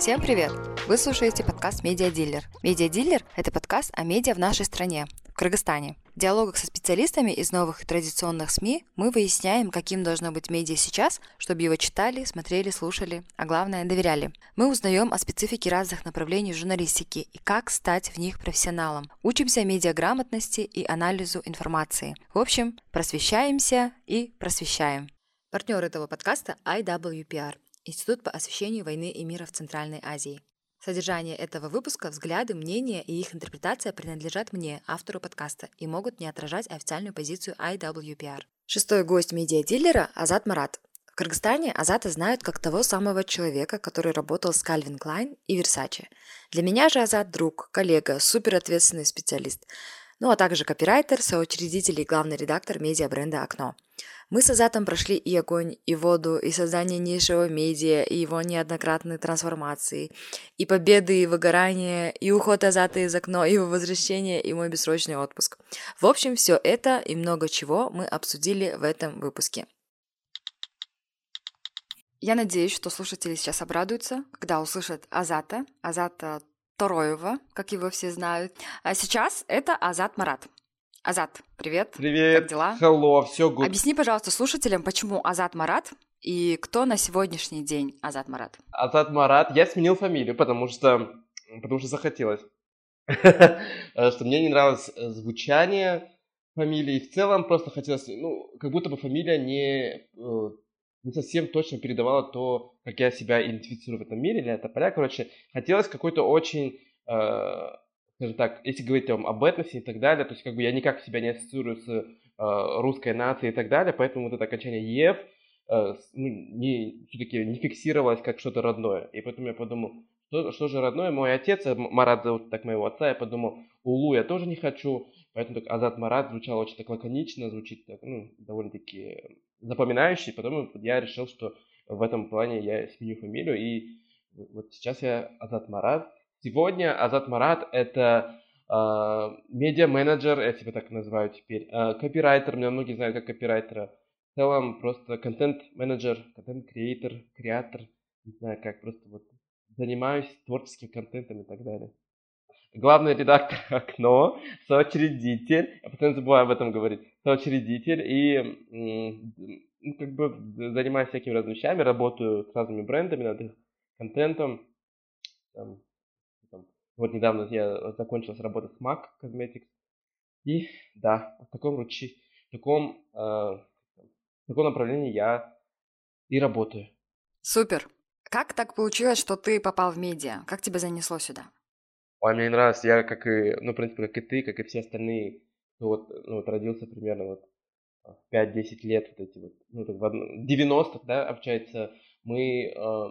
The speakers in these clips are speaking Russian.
Всем привет! Вы слушаете подкаст «Медиадиллер». «Медиадиллер» — это подкаст о медиа в нашей стране, в Кыргызстане. В диалогах со специалистами из новых и традиционных СМИ мы выясняем, каким должно быть медиа сейчас, чтобы его читали, смотрели, слушали, а главное – доверяли. Мы узнаем о специфике разных направлений журналистики и как стать в них профессионалом. Учимся медиаграмотности и анализу информации. В общем, просвещаемся и просвещаем. Партнер этого подкаста IWPR – Институт по освещению войны и мира в Центральной Азии. Содержание этого выпуска, взгляды, мнения и их интерпретация принадлежат мне, автору подкаста, и могут не отражать официальную позицию IWPR. Шестой гость медиадилера – Азат Марат. В Кыргызстане Азата знают как того самого человека, который работал с Calvin Klein и Versace. Для меня же Азат – друг, коллега, суперответственный специалист, ну а также копирайтер, соучредитель и главный редактор медиа-бренда «Окно». Мы с Азатом прошли и огонь, и воду, и создание низшего медиа, и его неоднократные трансформации, и победы, и выгорания, и уход Азата из окна, и его возвращение, и мой бессрочный отпуск. В общем, все это и много чего мы обсудили в этом выпуске. Я надеюсь, что слушатели сейчас обрадуются, когда услышат Азата, Азата Тороева, как его все знают. А сейчас это Азат Марат. Азат, привет. Привет. Как дела? Hello, все good. Объясни, пожалуйста, слушателям, почему Азат Марат и кто на сегодняшний день Азат Марат? Азат Марат. Я сменил фамилию, потому что, потому что захотелось. Что мне не нравилось э, звучание фамилии. В целом просто хотелось, ну, как будто бы фамилия не, э, не совсем точно передавала то, как я себя идентифицирую в этом мире, или это поля. Короче, хотелось какой-то очень э, скажем так, если говорить там, об этносе и так далее, то есть как бы я никак себя не ассоциирую с э, русской нацией и так далее, поэтому вот это окончание «ев» э, ну, не, все-таки не фиксировалось как что-то родное. И поэтому я подумал, что, что же родное? Мой отец, э, Марат зовут так моего отца, я подумал, Улу я тоже не хочу, поэтому так Азат Марат звучал очень так лаконично, звучит так, ну, довольно-таки запоминающий, потом я решил, что в этом плане я сменю фамилию, и вот сейчас я Азат Марат, Сегодня Азат Марат – это э, медиа-менеджер, я себя так называю теперь, э, копирайтер, меня многие знают как копирайтера. В целом просто контент-менеджер, контент-креатор, креатор, не знаю как, просто вот занимаюсь творческим контентом и так далее. Главный редактор «Окно», соучредитель, я постоянно забываю об этом говорить, соучредитель и ну, как бы занимаюсь всякими разными вещами, работаю с разными брендами над их контентом, там, вот недавно я закончил с работы с MAC Cosmetics. И да, в таком, ручи, в таком, э, в таком направлении я и работаю. Супер. Как так получилось, что ты попал в медиа? Как тебя занесло сюда? Ой, мне не нравится. Я как и, ну, в принципе, как и ты, как и все остальные, ну, вот, ну, вот родился примерно вот в 5-10 лет, вот эти вот, ну, так, в 90-х, да, общается, мы э,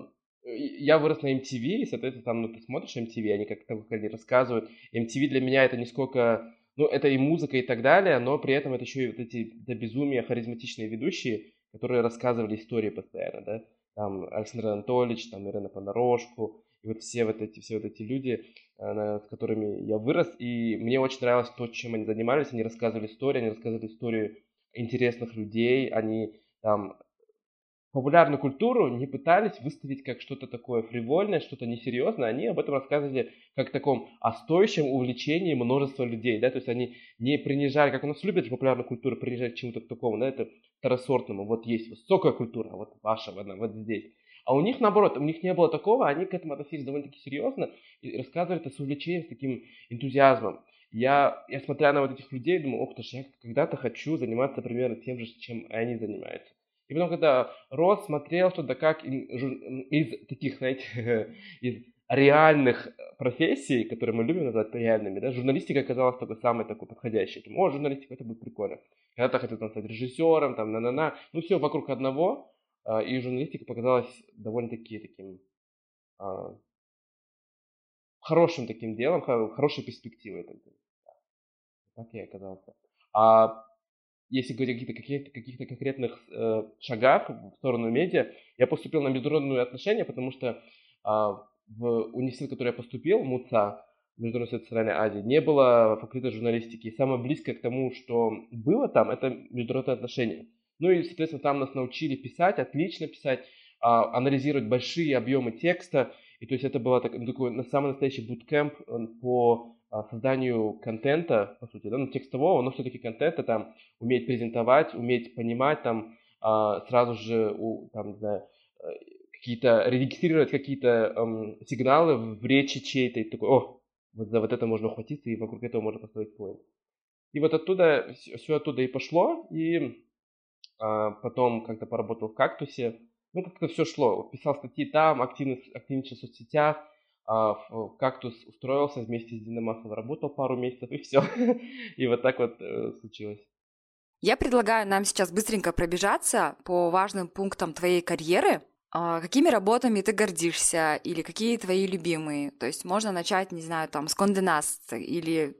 я вырос на MTV, и, соответственно, там, ну, ты смотришь MTV, они как-то как они рассказывают. MTV для меня это не сколько... Ну, это и музыка и так далее, но при этом это еще и вот эти до безумия харизматичные ведущие, которые рассказывали истории постоянно, да. Там Александр Анатольевич, там Ирина Понарошку, и вот все вот эти, все вот эти люди, с которыми я вырос, и мне очень нравилось то, чем они занимались, они рассказывали истории, они рассказывали историю интересных людей, они там популярную культуру не пытались выставить как что-то такое фривольное, что-то несерьезное, они об этом рассказывали как таком о стоящем увлечении множества людей, да, то есть они не принижали, как у нас любят популярную культуру, принижать к чему-то такому, да, это второсортному, вот есть высокая культура, вот ваша, она вот здесь. А у них, наоборот, у них не было такого, они к этому относились довольно-таки серьезно и рассказывали это с увлечением, с таким энтузиазмом. Я, я смотря на вот этих людей, думаю, ох ты я когда-то хочу заниматься примерно тем же, чем они занимаются. И потом, когда рос, смотрел, что да как из таких, знаете, из реальных профессий, которые мы любим называть реальными, да, журналистика оказалась только самой такой подходящей. Думаю, О, журналистика, это будет прикольно. Когда-то хотел там стать режиссером, там, на-на-на. Ну, все вокруг одного. А, и журналистика показалась довольно-таки таким а, хорошим таким делом, хорошей перспективой. Так я оказался. А если говорить о каких-то, каких-то, каких-то конкретных э, шагах в сторону медиа, я поступил на международные отношения, потому что э, в университет, в который я поступил, МУЦА, Международный университет Центральной Азии, не было факультета журналистики. И самое близкое к тому, что было там, это международные отношения. Ну и, соответственно, там нас научили писать, отлично писать, э, анализировать большие объемы текста. И то есть это было так, такой на самый настоящий буткемп по а, созданию контента, по сути, да, ну, текстового, но все-таки контента, там, уметь презентовать, уметь понимать, там, а, сразу же, там, не знаю, э, какие-то, регистрировать какие-то эм, сигналы в речи чьей-то, и такой, о, вот за вот это можно ухватиться, и вокруг этого можно построить поинт. И вот оттуда, все оттуда и пошло, и а, потом как-то поработал в «Кактусе», ну, как-то все шло. Писал статьи там, активно, активничал в соцсетях, а, «Кактус» устроился вместе с Динамасом, работал пару месяцев, и все. И вот так вот э, случилось. Я предлагаю нам сейчас быстренько пробежаться по важным пунктам твоей карьеры. А, какими работами ты гордишься или какие твои любимые? То есть можно начать, не знаю, там, с Конденас или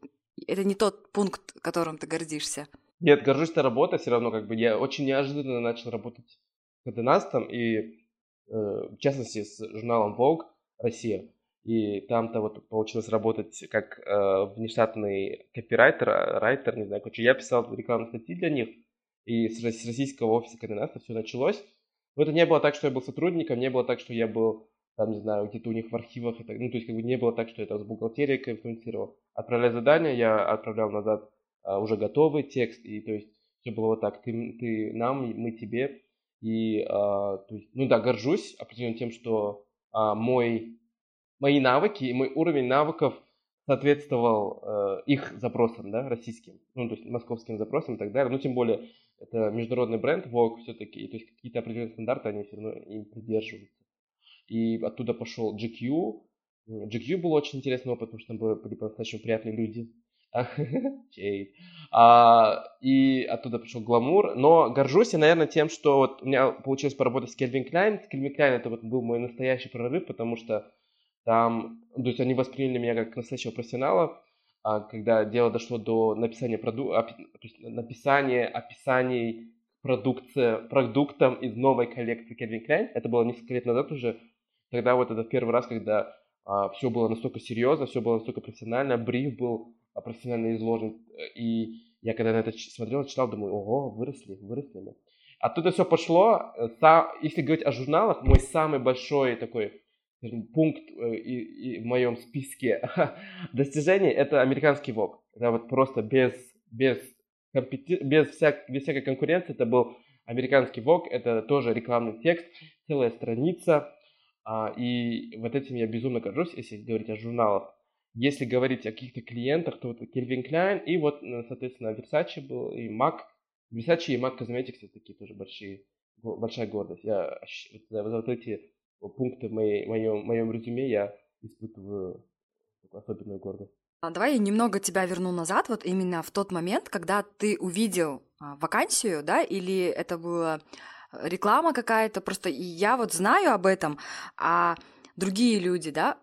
это не тот пункт, которым ты гордишься? Нет, горжусь этой работой все равно, как бы я очень неожиданно начал работать с Конденастом и, э, в частности, с журналом Vogue Россия. И там-то вот получилось работать как э, внештатный копирайтер, а, райтер, не знаю, короче, я писал рекламные статьи для них, и с, российского офиса Координата все началось. Но это не было так, что я был сотрудником, не было так, что я был, там, не знаю, где-то у них в архивах, и так, ну, то есть, как бы не было так, что я там с бухгалтерией конференцировал. Отправляя задание, я отправлял назад а, уже готовый текст, и, то есть, все было вот так, ты, ты нам, мы тебе, и, а, то есть, ну, да, горжусь определенно тем, что а, мой мои навыки и мой уровень навыков соответствовал э, их запросам, да, российским, ну, то есть московским запросам и так далее. Ну, тем более, это международный бренд Vogue все-таки, то есть какие-то определенные стандарты, они все равно им придерживаются. И оттуда пошел GQ. GQ был очень интересный опыт, потому что там были по-настоящему приятные люди. а, и оттуда пришел гламур. Но горжусь я, наверное, тем, что вот у меня получилось поработать с Calvin Klein. Calvin Klein это вот был мой настоящий прорыв, потому что там, то есть они восприняли меня как настоящего профессионала, а когда дело дошло до написания, проду... то есть написания описаний продукции, продуктам из новой коллекции Calvin Klein. Это было несколько лет назад уже. Тогда вот это первый раз, когда а, все было настолько серьезно, все было настолько профессионально, бриф был а, профессионально изложен. И я когда на это смотрел, читал, думаю, ого, выросли, выросли мы. Оттуда все пошло. Если говорить о журналах, мой самый большой такой пункт э, и, и в моем списке достижений это американский ВОК. Это вот просто без, без, компети... без, всяк... без всякой конкуренции это был американский ВОК. Это тоже рекламный текст, целая страница. А, и вот этим я безумно горжусь, если говорить о журналах. Если говорить о каких-то клиентах, то вот Кельвин Клайн и вот, э, соответственно, Versace был и Mac. Versace и Mac Cosmetics это такие тоже большие, большая гордость. Я вот, вот эти пункты в моей, моем, моем резюме я испытываю особенную гордость. А давай я немного тебя верну назад, вот именно в тот момент, когда ты увидел а, вакансию, да, или это была реклама какая-то, просто я вот знаю об этом, а другие люди, да,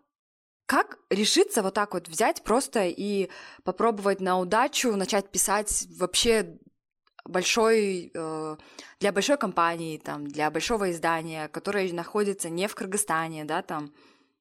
как решиться вот так вот взять просто и попробовать на удачу начать писать вообще большой, э, для большой компании, там, для большого издания, которое находится не в Кыргызстане, да, там.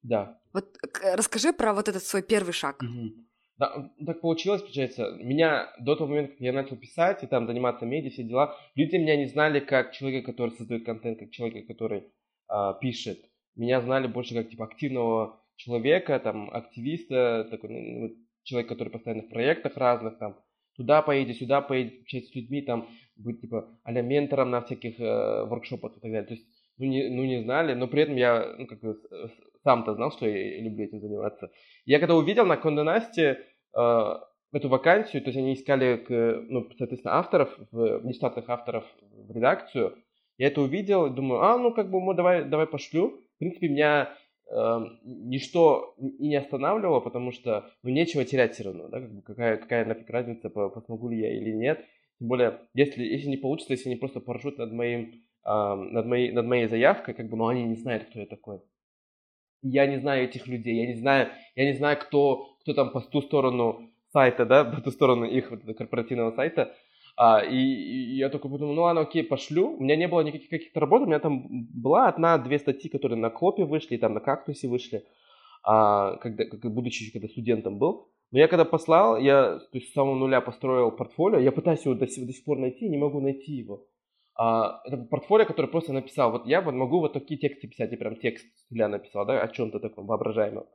Да. Вот расскажи про вот этот свой первый шаг. Угу. Да, так получилось, получается. Меня до того момента, как я начал писать и там заниматься медиа, все дела, люди меня не знали как человека, который создает контент, как человека, который а, пишет. Меня знали больше как типа активного человека, там, активиста, такой, ну, человек, который постоянно в проектах разных, там, туда поедете, сюда поедете, общаться с людьми, там, быть, типа, а ментором на всяких э, воркшопах и так далее. То есть, ну не, ну, не знали, но при этом я, ну, как бы, сам-то знал, что я люблю этим заниматься. Я когда увидел на Кондонасте э, эту вакансию, то есть они искали, к, ну, соответственно, авторов, в, внештатных авторов в редакцию, я это увидел, думаю, а, ну, как бы, ну, давай, давай пошлю. В принципе, меня Эм, ничто и не останавливало, потому что, ну, нечего терять все равно, да, как бы какая, какая нафиг разница, посмогу ли я или нет. Тем более, если, если не получится, если они просто поржут над моим, э, над, моей, над моей заявкой, как бы, ну, они не знают, кто я такой. Я не знаю этих людей, я не знаю, я не знаю, кто, кто там по ту сторону сайта, да, по ту сторону их вот, корпоративного сайта, а, и, и я только подумал, ну ладно, окей, пошлю. У меня не было никаких каких-то работ, у меня там была одна-две статьи, которые на Клопе вышли, там на Кактусе вышли, а, когда, как, будучи еще когда студентом был. Но я когда послал, я то есть, с самого нуля построил портфолио, я пытаюсь его до, до сих пор найти, не могу найти его. а, это портфолио, которое просто написал, вот я вот могу вот такие тексты писать, я прям текст для написал, да, о чем-то таком воображаемом,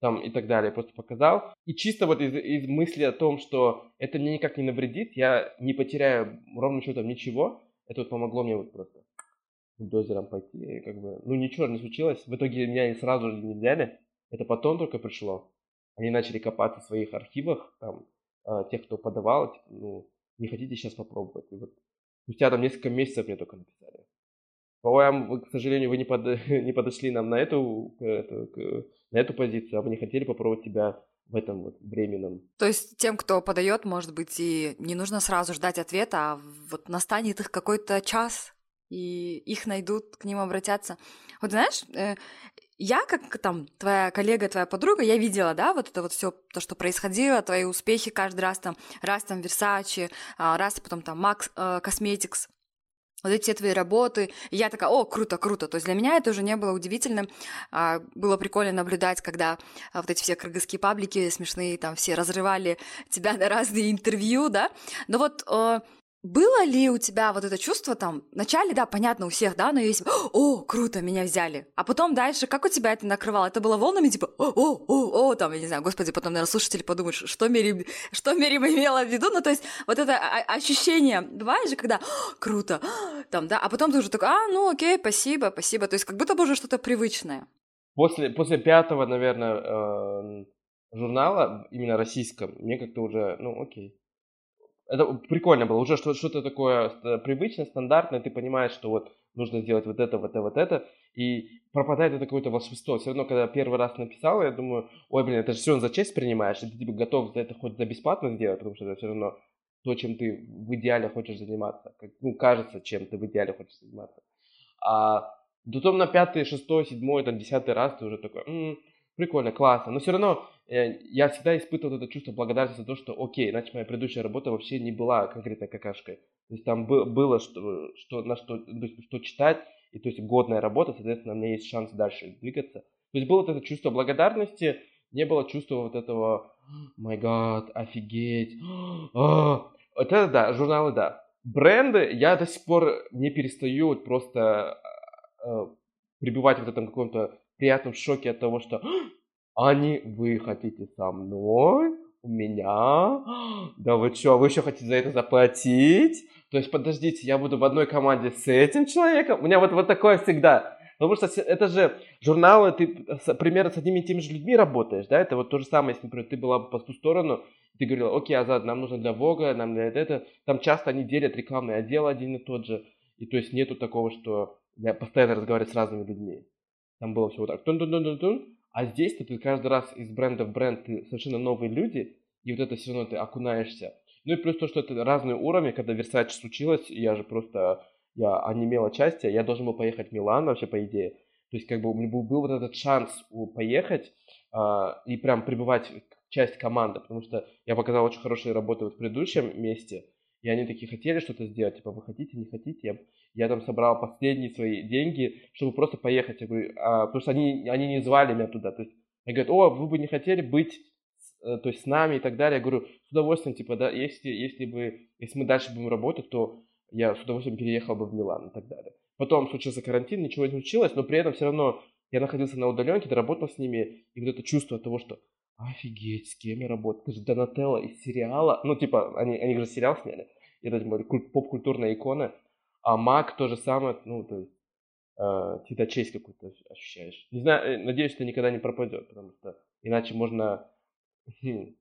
там и так далее, просто показал. И чисто вот из, из мысли о том, что это мне никак не навредит, я не потеряю ровно счетом ничего, это вот помогло мне вот просто бульдозером пойти, как бы, ну ничего не случилось, в итоге меня сразу же не взяли, это потом только пришло. Они начали копаться в своих архивах, там, э, тех, кто подавал, типа, ну, не хотите сейчас попробовать. И вот спустя там несколько месяцев мне только написали. По-моему, к сожалению, вы не, под, не подошли нам на эту, к, эту, к, на эту позицию, а вы не хотели попробовать тебя в этом вот временном. То есть тем, кто подает, может быть, и не нужно сразу ждать ответа, а вот настанет их какой-то час, и их найдут, к ним обратятся. Вот знаешь, э, я, как там твоя коллега, твоя подруга, я видела, да, вот это вот все, то, что происходило, твои успехи каждый раз там, раз там Versace, а, раз потом там Max э, Cosmetics, вот эти твои работы. И я такая, о, круто, круто. То есть для меня это уже не было удивительным. А, было прикольно наблюдать, когда а, вот эти все кыргызские паблики смешные, там все разрывали тебя на разные интервью, да. Но вот э, было ли у тебя вот это чувство там, вначале, да, понятно, у всех, да, но есть, о, круто, меня взяли. А потом дальше, как у тебя это накрывало? Это было волнами, типа, о, о, о, о, там, я не знаю, господи, потом, наверное, слушатели подумают, что Мери, что Мери имела в виду, ну, то есть вот это ощущение, бывает же, когда, круто, там, да, а потом ты уже такой, а, ну, окей, спасибо, спасибо, то есть как будто бы уже что-то привычное. После, после пятого, наверное, э, журнала, именно российском, мне как-то уже, ну, окей, это прикольно было, уже что-то такое привычное, стандартное, ты понимаешь, что вот нужно сделать вот это, вот это, вот это, и пропадает это какое-то волшебство. Все равно, когда первый раз написал, я думаю, ой, блин, это же все равно за честь принимаешь, и ты типа готов за это хоть за бесплатно сделать, потому что это все равно то, чем ты в идеале хочешь заниматься, как, ну, кажется, чем ты в идеале хочешь заниматься. А потом на пятый, шестой, седьмой, там, десятый раз ты уже такой, м-м, прикольно, классно. Но все равно э, я всегда испытывал это чувство благодарности за то, что окей, иначе моя предыдущая работа вообще не была конкретной какашкой. То есть там было что, что, на что, что читать, и то есть годная работа, соответственно, у меня есть шанс дальше двигаться. То есть было вот это чувство благодарности, не было чувства вот этого май гад, офигеть, а, вот это да, журналы да. Бренды я до сих пор не перестаю вот просто э, пребывать в этом каком-то приятном шоке от того, что Ани, вы хотите со мной? У меня? Да вы что, вы еще хотите за это заплатить? То есть, подождите, я буду в одной команде с этим человеком? У меня вот, вот такое всегда. Потому что это же журналы, ты примерно с одними и теми же людьми работаешь, да? Это вот то же самое, если, например, ты была бы по ту сторону, ты говорила, окей, Азад, нам нужно для Вога, нам для это. Там часто они делят рекламный отдел один и тот же. И то есть нету такого, что я постоянно разговариваю с разными людьми. Там было все вот так. Тун-тун-тун-тун. А здесь ты каждый раз из бренда в бренд, ты совершенно новые люди, и вот это все равно ты окунаешься. Ну и плюс то, что это разные уровни, когда Versace случилось, я же просто, я онемел отчасти, я должен был поехать в Милан вообще, по идее. То есть как бы у меня был, был вот этот шанс поехать а, и прям пребывать часть команды, потому что я показал очень хорошие работы вот в предыдущем месте, и они такие хотели что-то сделать, типа, вы хотите, не хотите? Я, я там собрал последние свои деньги, чтобы просто поехать. Я говорю, а, потому что они, они не звали меня туда. То есть, они говорят, о, вы бы не хотели быть э, то есть с нами и так далее. Я говорю, с удовольствием, типа, да, если, если бы, если мы дальше будем работать, то я с удовольствием переехал бы в Милан и так далее. Потом случился карантин, ничего не случилось, но при этом все равно я находился на удаленке, доработал с ними, и вот это чувство того, что офигеть, с кем я работаю, это же Донателло из сериала, ну, типа, они, они же сериал сняли, это типа, поп-культурная икона, а Мак то же самое, ну, то есть, э, всегда честь какую-то ощущаешь. Не знаю, э, надеюсь, что никогда не пропадет, потому что иначе можно хм,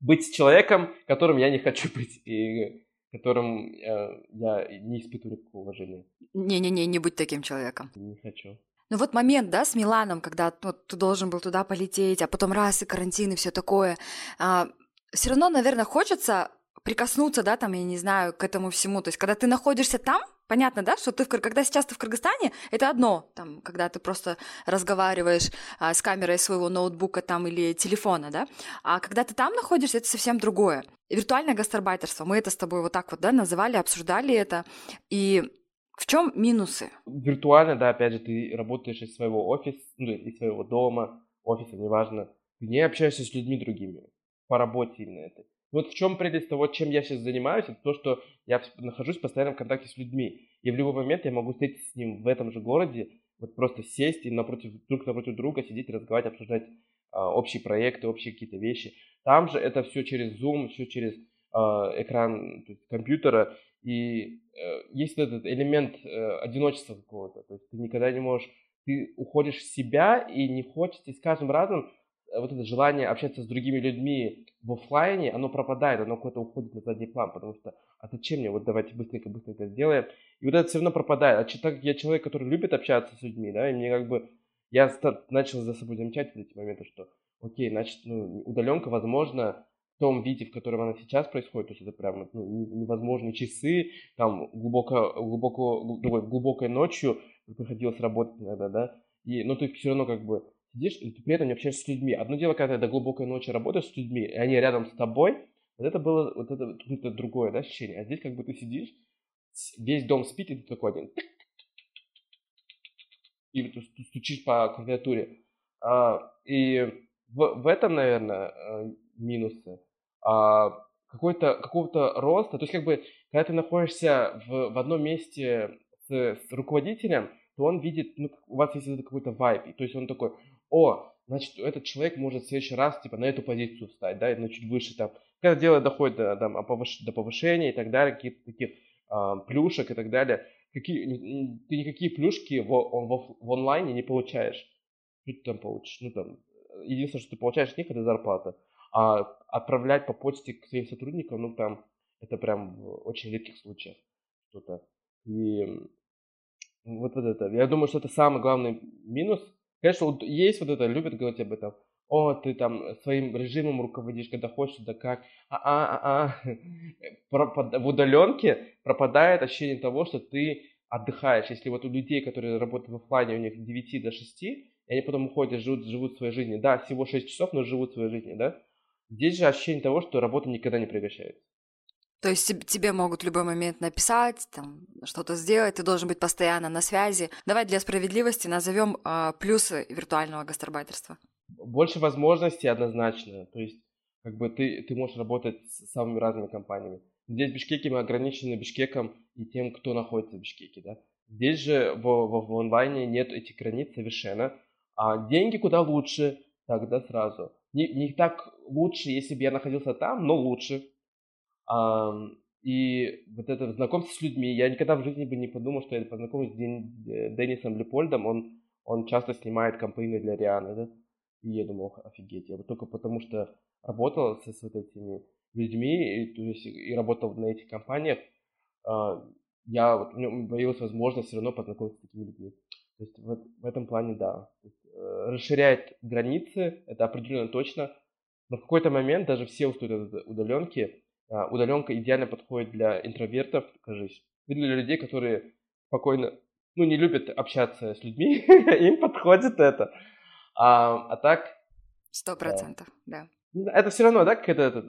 быть человеком, которым я не хочу быть, и которым э, я не испытываю никакого уважения. Не-не-не, не будь таким человеком. Не хочу. Ну вот момент, да, с Миланом, когда ну, ты должен был туда полететь, а потом раз и карантин и все такое. А, все равно, наверное, хочется прикоснуться, да, там, я не знаю, к этому всему. То есть, когда ты находишься там, понятно, да, что ты, в, когда сейчас ты в Кыргызстане, это одно, там, когда ты просто разговариваешь а, с камерой своего ноутбука там или телефона, да, а когда ты там находишься, это совсем другое. Виртуальное гастарбайтерство, мы это с тобой вот так вот, да, называли, обсуждали это, и в чем минусы? Виртуально, да, опять же, ты работаешь из своего офиса, ну, из своего дома, офиса, неважно. Ты не общаешься с людьми другими. По работе именно это. Вот в чем прелесть того, чем я сейчас занимаюсь, это то, что я нахожусь в постоянном контакте с людьми. И в любой момент я могу встретиться с ним в этом же городе, вот просто сесть и напротив, друг напротив друга сидеть, разговаривать, обсуждать а, общие проекты, общие какие-то вещи. Там же это все через Zoom, все через а, экран есть, компьютера. И э, есть этот элемент э, одиночества какого-то. То есть ты никогда не можешь, ты уходишь в себя и не хочется, и с каждым разом Э, вот это желание общаться с другими людьми в офлайне, оно пропадает, оно куда-то уходит на задний план, потому что, а зачем мне, вот давайте быстренько-быстренько сделаем. И вот это все равно пропадает. А так как я человек, который любит общаться с людьми, да, и мне как бы, я начал за собой замечать в эти моменты, что, окей, значит, ну, удаленка, возможно, том виде, в котором она сейчас происходит, то есть это прям ну, невозможные часы, там глубоко, глубоко, глубокой ночью приходилось работать иногда, да, и, ну, ты все равно как бы сидишь, и ты при этом не общаешься с людьми. Одно дело, когда ты до глубокой ночи работаешь с людьми, и они рядом с тобой, вот это было вот это, это другое да, ощущение. А здесь как бы ты сидишь, весь дом спит, и ты такой один. И ты стучишь по клавиатуре. А, и в, в этом, наверное, э, минусы. А, какой-то, какого-то роста. То есть, как бы, когда ты находишься в, в одном месте с, с руководителем, то он видит, ну, у вас есть какой-то вайп. То есть он такой, о, значит, этот человек может в следующий раз, типа, на эту позицию встать, да, ну, чуть выше там. Когда дело доходит до, там, до повышения и так далее, каких-то таких а, плюшек и так далее, какие, ты никакие плюшки в, в, в онлайне не получаешь. Что ты там получишь? Ну, там, единственное, что ты получаешь от них, это зарплата. А отправлять по почте к своим сотрудникам, ну, там, это прям в очень редких случаях что-то. И вот, вот это. Я думаю, что это самый главный минус Конечно, вот есть вот это, любят говорить об этом. О, ты там своим режимом руководишь, когда хочешь, да как. А-а-а-а. В удаленке пропадает ощущение того, что ты отдыхаешь. Если вот у людей, которые работают в офлайне, у них 9 до 6, и они потом уходят, живут, живут своей жизнью. Да, всего 6 часов, но живут своей жизнью, да? Здесь же ощущение того, что работа никогда не прекращается. То есть тебе могут в любой момент написать, там, что-то сделать, ты должен быть постоянно на связи. Давай для справедливости назовем э, плюсы виртуального гастарбайтерства. Больше возможностей однозначно. То есть как бы ты, ты можешь работать с самыми разными компаниями. Здесь в Бишкеке мы ограничены Бишкеком и тем, кто находится в Бишкеке. Да? Здесь же в, в, в онлайне нет этих границ совершенно. А деньги куда лучше, тогда сразу. Не, не так лучше, если бы я находился там, но лучше. И вот это знакомство с людьми, я никогда в жизни бы не подумал, что я познакомлюсь с Деннисом Лепольдом, он, он часто снимает компании для Рианы, да? И я думал, офигеть, я вот только потому что работал со, с вот этими людьми, и, то есть, и работал на этих компаниях, а, я, вот, у меня появилась возможность все равно познакомиться с такими людьми. То есть в, в этом плане, да. Есть, э, расширяет границы, это определенно точно, но в какой-то момент даже все устают от удаленки, а, удаленка идеально подходит для интровертов, кажись, и для людей, которые спокойно, ну, не любят общаться с людьми, им подходит это. А, а так... Сто процентов, да. Это все равно, да, как это, это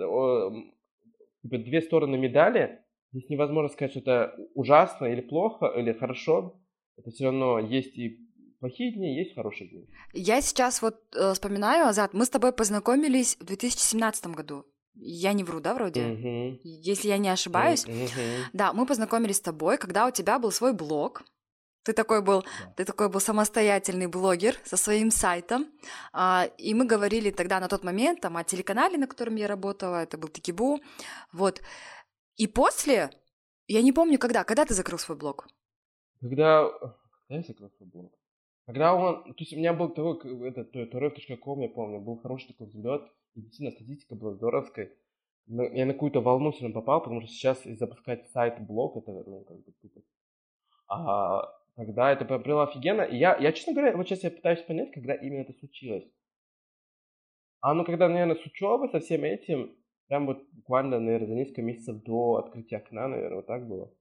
типа, две стороны медали. Здесь невозможно сказать, что это ужасно или плохо, или хорошо. Это все равно есть и плохие дни, есть хорошие дни. Я сейчас вот э, вспоминаю, Азат, мы с тобой познакомились в 2017 году. Я не вру, да, вроде? Uh-huh. Если я не ошибаюсь. Uh-huh. Да, мы познакомились с тобой, когда у тебя был свой блог. Ты такой был, да. ты такой был самостоятельный блогер со своим сайтом, а, и мы говорили тогда на тот момент там о телеканале, на котором я работала, это был Тикибу, вот. И после, я не помню когда, когда ты закрыл свой блог? Когда, когда я закрыл свой блог? Когда он, то есть у меня был такой, этот, rf.com, я помню, был хороший такой взлет, и действительно статистика была здоровская. Я на какую-то волну все равно попал, потому что сейчас запускать сайт, блог, это, ну, как бы тупо. А тогда это было офигенно. И я, я, честно говоря, вот сейчас я пытаюсь понять, когда именно это случилось. А ну, когда, наверное, с учебой, со всем этим, прям вот буквально, наверное, за несколько месяцев до открытия окна, наверное, вот так было.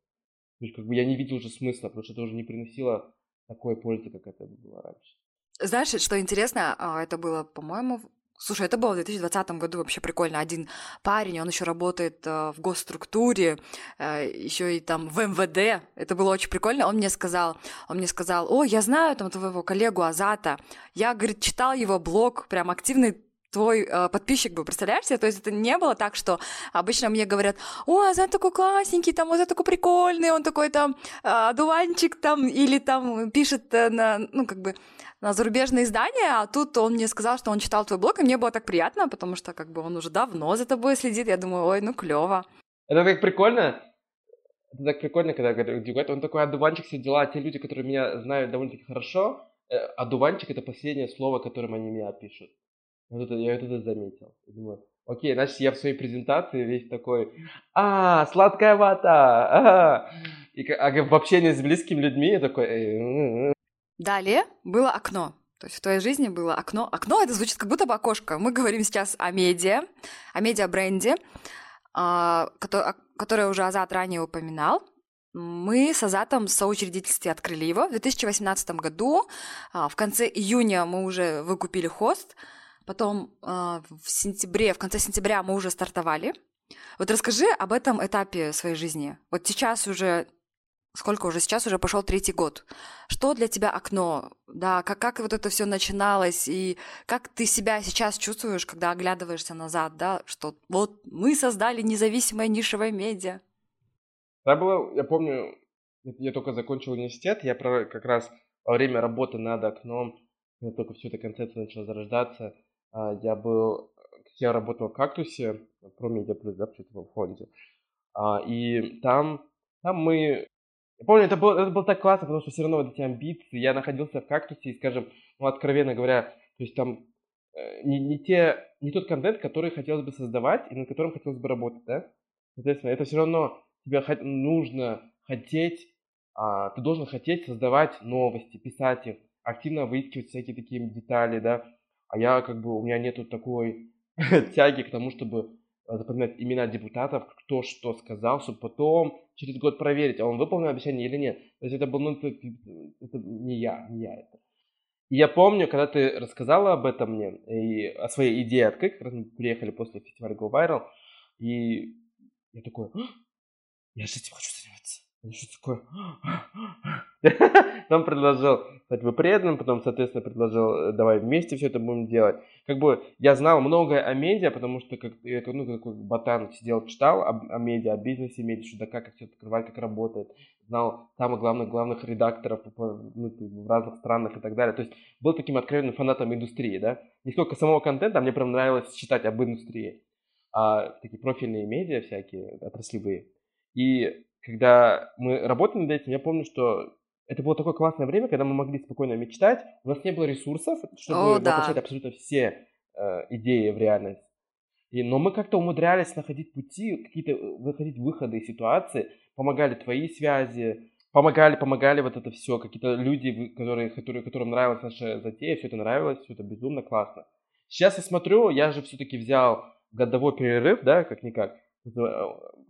То есть, как бы я не видел уже смысла, потому что это уже не приносило такой пользы, как это было раньше. Знаешь, что интересно, а, это было, по-моему, Слушай, это было в 2020 году вообще прикольно. Один парень, он еще работает э, в госструктуре, э, еще и там в МВД. Это было очень прикольно. Он мне сказал, он мне сказал, о, я знаю там твоего коллегу Азата. Я, говорит, читал его блог, прям активный твой э, подписчик был, представляешь себе? То есть это не было так, что обычно мне говорят, о, Азат такой классненький, там, Азат такой прикольный, он такой там э, дуванчик там, или там пишет э, на, ну, как бы, на зарубежные издания, а тут он мне сказал, что он читал твой блог, и мне было так приятно, потому что как бы он уже давно за тобой следит, я думаю, ой, ну клево. Это так прикольно, это так прикольно, когда говорят, он такой одуванчик, все дела, а те люди, которые меня знают довольно-таки хорошо, э, одуванчик это последнее слово, которым они меня пишут. Вот это, я вот это заметил. Думаю, окей, значит, я в своей презентации весь такой, а, сладкая вата, а, и а в общении с близкими людьми я такой... Далее было окно. То есть в твоей жизни было окно. Окно это звучит как будто бы окошко. Мы говорим сейчас о медиа, о медиа-бренде, а, которое уже Азат ранее упоминал. Мы с Азатом в соучредительстве открыли его в 2018 году. А, в конце июня мы уже выкупили хост – Потом э, в сентябре, в конце сентября мы уже стартовали. Вот расскажи об этом этапе своей жизни. Вот сейчас уже сколько уже сейчас уже пошел третий год. Что для тебя окно? Да, как, как вот это все начиналось, и как ты себя сейчас чувствуешь, когда оглядываешься назад, да, что вот мы создали независимое нишевое медиа. Да, было, я помню, я только закончил университет, я как раз во время работы над окном, когда только все эта концепция начала зарождаться, я был, я работал в «Кактусе», про Медиа Плюс, да, в фонде. А, и там, там мы... Я помню, это было, это было так классно, потому что все равно вот эти амбиции. Я находился в «Кактусе», и, скажем, ну, откровенно говоря, то есть там э, не, не, те, не тот контент, который хотелось бы создавать и над которым хотелось бы работать, да? Соответственно, это все равно тебе нужно хотеть, а, ты должен хотеть создавать новости, писать их, активно выискивать всякие такие детали, да, а я как бы, у меня нету такой тяги к тому, чтобы запоминать имена депутатов, кто что сказал, чтобы потом через год проверить, а он выполнил обещание или нет. То есть это был, ну, это, это не я, не я это. И я помню, когда ты рассказала об этом мне, и о своей идее открыть, как раз мы приехали после фестиваля Go Viral, и я такой, я же этим хочу заниматься. Что такое? Потом предложил стать бы преданным, потом, соответственно, предложил, э, давай вместе все это будем делать. Как бы я знал многое о медиа, потому что как, я ну, какой ботан сидел, читал о, о медиа, о бизнесе медиа, что да как, как все открывать, как работает. Знал самых главных, главных редакторов ну, в разных странах и так далее. То есть был таким откровенным фанатом индустрии, да. Не сколько самого контента, а мне прям нравилось читать об индустрии. А такие профильные медиа всякие, отраслевые. И когда мы работали над этим, я помню, что это было такое классное время, когда мы могли спокойно мечтать. У нас не было ресурсов, чтобы О, да. воплощать абсолютно все э, идеи в реальность. И, но мы как-то умудрялись находить пути, какие-то э, выходить выходы из ситуации, помогали твои связи, помогали, помогали вот это все, какие-то люди, которые, которые, которым нравилась наша затея, все это нравилось, все это безумно классно. Сейчас я смотрю, я же все-таки взял годовой перерыв, да, как-никак, э,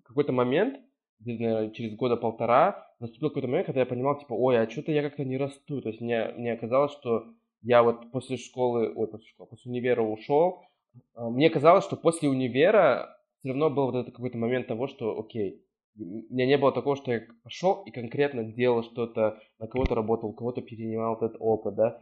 какой-то момент, где-то, через года полтора наступил какой-то момент, когда я понимал, типа, ой, а что-то я как-то не расту. То есть мне, мне казалось, что я вот после школы, ой, после школы, после универа ушел. А, мне казалось, что после универа все равно был вот этот какой-то момент того, что, окей, у меня не было такого, что я пошел и конкретно делал что-то, на кого-то работал, у кого-то перенимал этот опыт, да,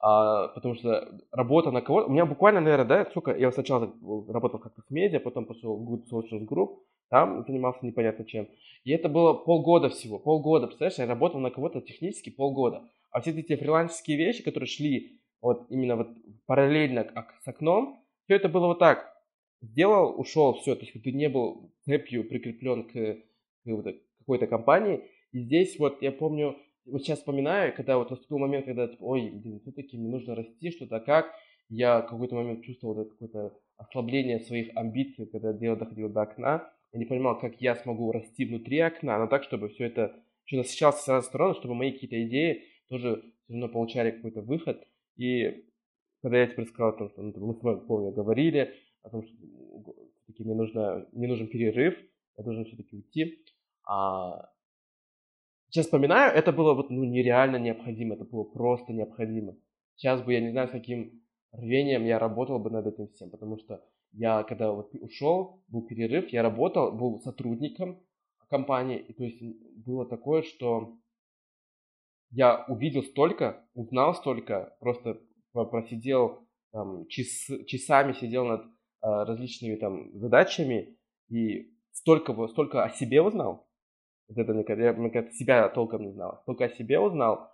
а, потому что работа на кого-то... У меня буквально, наверное, да, сколько... Я сначала работал как-то в медиа, потом пошел в Good Social Group, там занимался непонятно чем. И это было полгода всего, полгода, представляешь, я работал на кого-то технически полгода. А все эти фрилансерские вещи, которые шли вот именно вот параллельно с окном, все это было вот так. Сделал, ушел, все. То есть ты не был цепью прикреплен к, к какой-то компании. И здесь вот я помню, вот сейчас вспоминаю, когда вот наступил момент, когда, типа, ой, блин, все-таки мне нужно расти, что-то как, я в какой-то момент чувствовал вот какое-то ослабление своих амбиций, когда дело доходило до окна, я не понимал, как я смогу расти внутри окна, но так, чтобы все это еще насыщалось с разных сторон, чтобы мои какие-то идеи тоже все равно получали какой-то выход. И когда я теперь сказал о том, что ну, мы с вами, помню, говорили о том, что все-таки мне, нужно, мне нужен перерыв, я должен все-таки уйти. А Сейчас вспоминаю, это было вот, ну, нереально необходимо, это было просто необходимо. Сейчас бы, я не знаю, с каким рвением я работал бы над этим всем, потому что я, когда вот ушел, был перерыв, я работал, был сотрудником компании, и то есть было такое, что я увидел столько, узнал столько, просто просидел там, час, часами сидел над а, различными там задачами и столько, столько о себе узнал. Вот это, мне кажется, я, себя толком не знал. Столько о себе узнал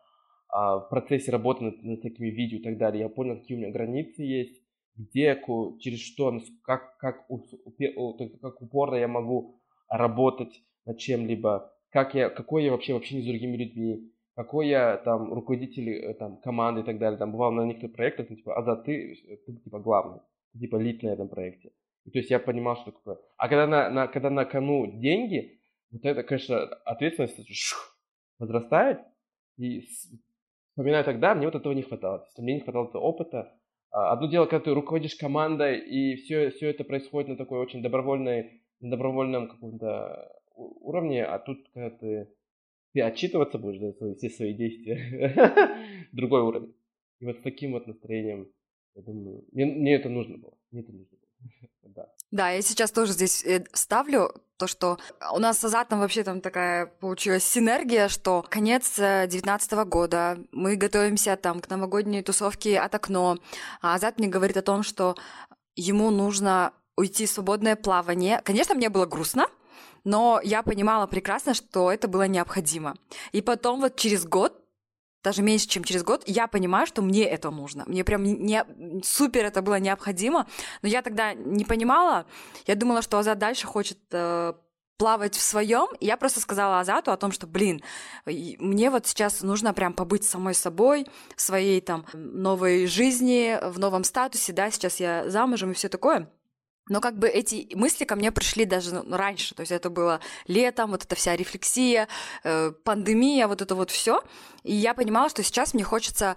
а, в процессе работы над, над такими видео и так далее. Я понял, какие у меня границы есть, где, через что, как, как, как упорно я могу работать над чем-либо, как я, какой я вообще вообще не с другими людьми, какой я там руководитель э, там, команды и так далее. Там бывал на некоторых проектах, типа, Азат, ты, ты типа главный, ты, типа лид на этом проекте. И, то есть я понимал, что такое. А когда на, на, когда на кону деньги, вот это, конечно, ответственность шух, возрастает. И вспоминаю тогда, мне вот этого не хватало. Мне не хватало опыта. А, одно дело, когда ты руководишь командой, и все, все это происходит на такой очень добровольной, на добровольном каком-то уровне, а тут, когда ты ты отчитываться будешь за свои, все свои действия. Другой уровень. И вот с таким вот настроением, я думаю, мне, мне это нужно было. Мне это нужно. да. да, я сейчас тоже здесь э, ставлю то, что у нас с Азатом вообще там такая получилась синергия, что конец 19 года, мы готовимся там к новогодней тусовке от окно, а Азат мне говорит о том, что ему нужно уйти в свободное плавание. Конечно, мне было грустно, но я понимала прекрасно, что это было необходимо. И потом вот через год даже меньше, чем через год, я понимаю, что мне это нужно. Мне прям не, супер это было необходимо, но я тогда не понимала. Я думала, что Азат дальше хочет э, плавать в своем. Я просто сказала Азату о том, что, блин, мне вот сейчас нужно прям побыть самой собой, в своей там новой жизни, в новом статусе, да, сейчас я замужем и все такое. Но как бы эти мысли ко мне пришли даже ну, раньше, то есть это было летом, вот эта вся рефлексия, э, пандемия, вот это вот все. И я понимала, что сейчас мне хочется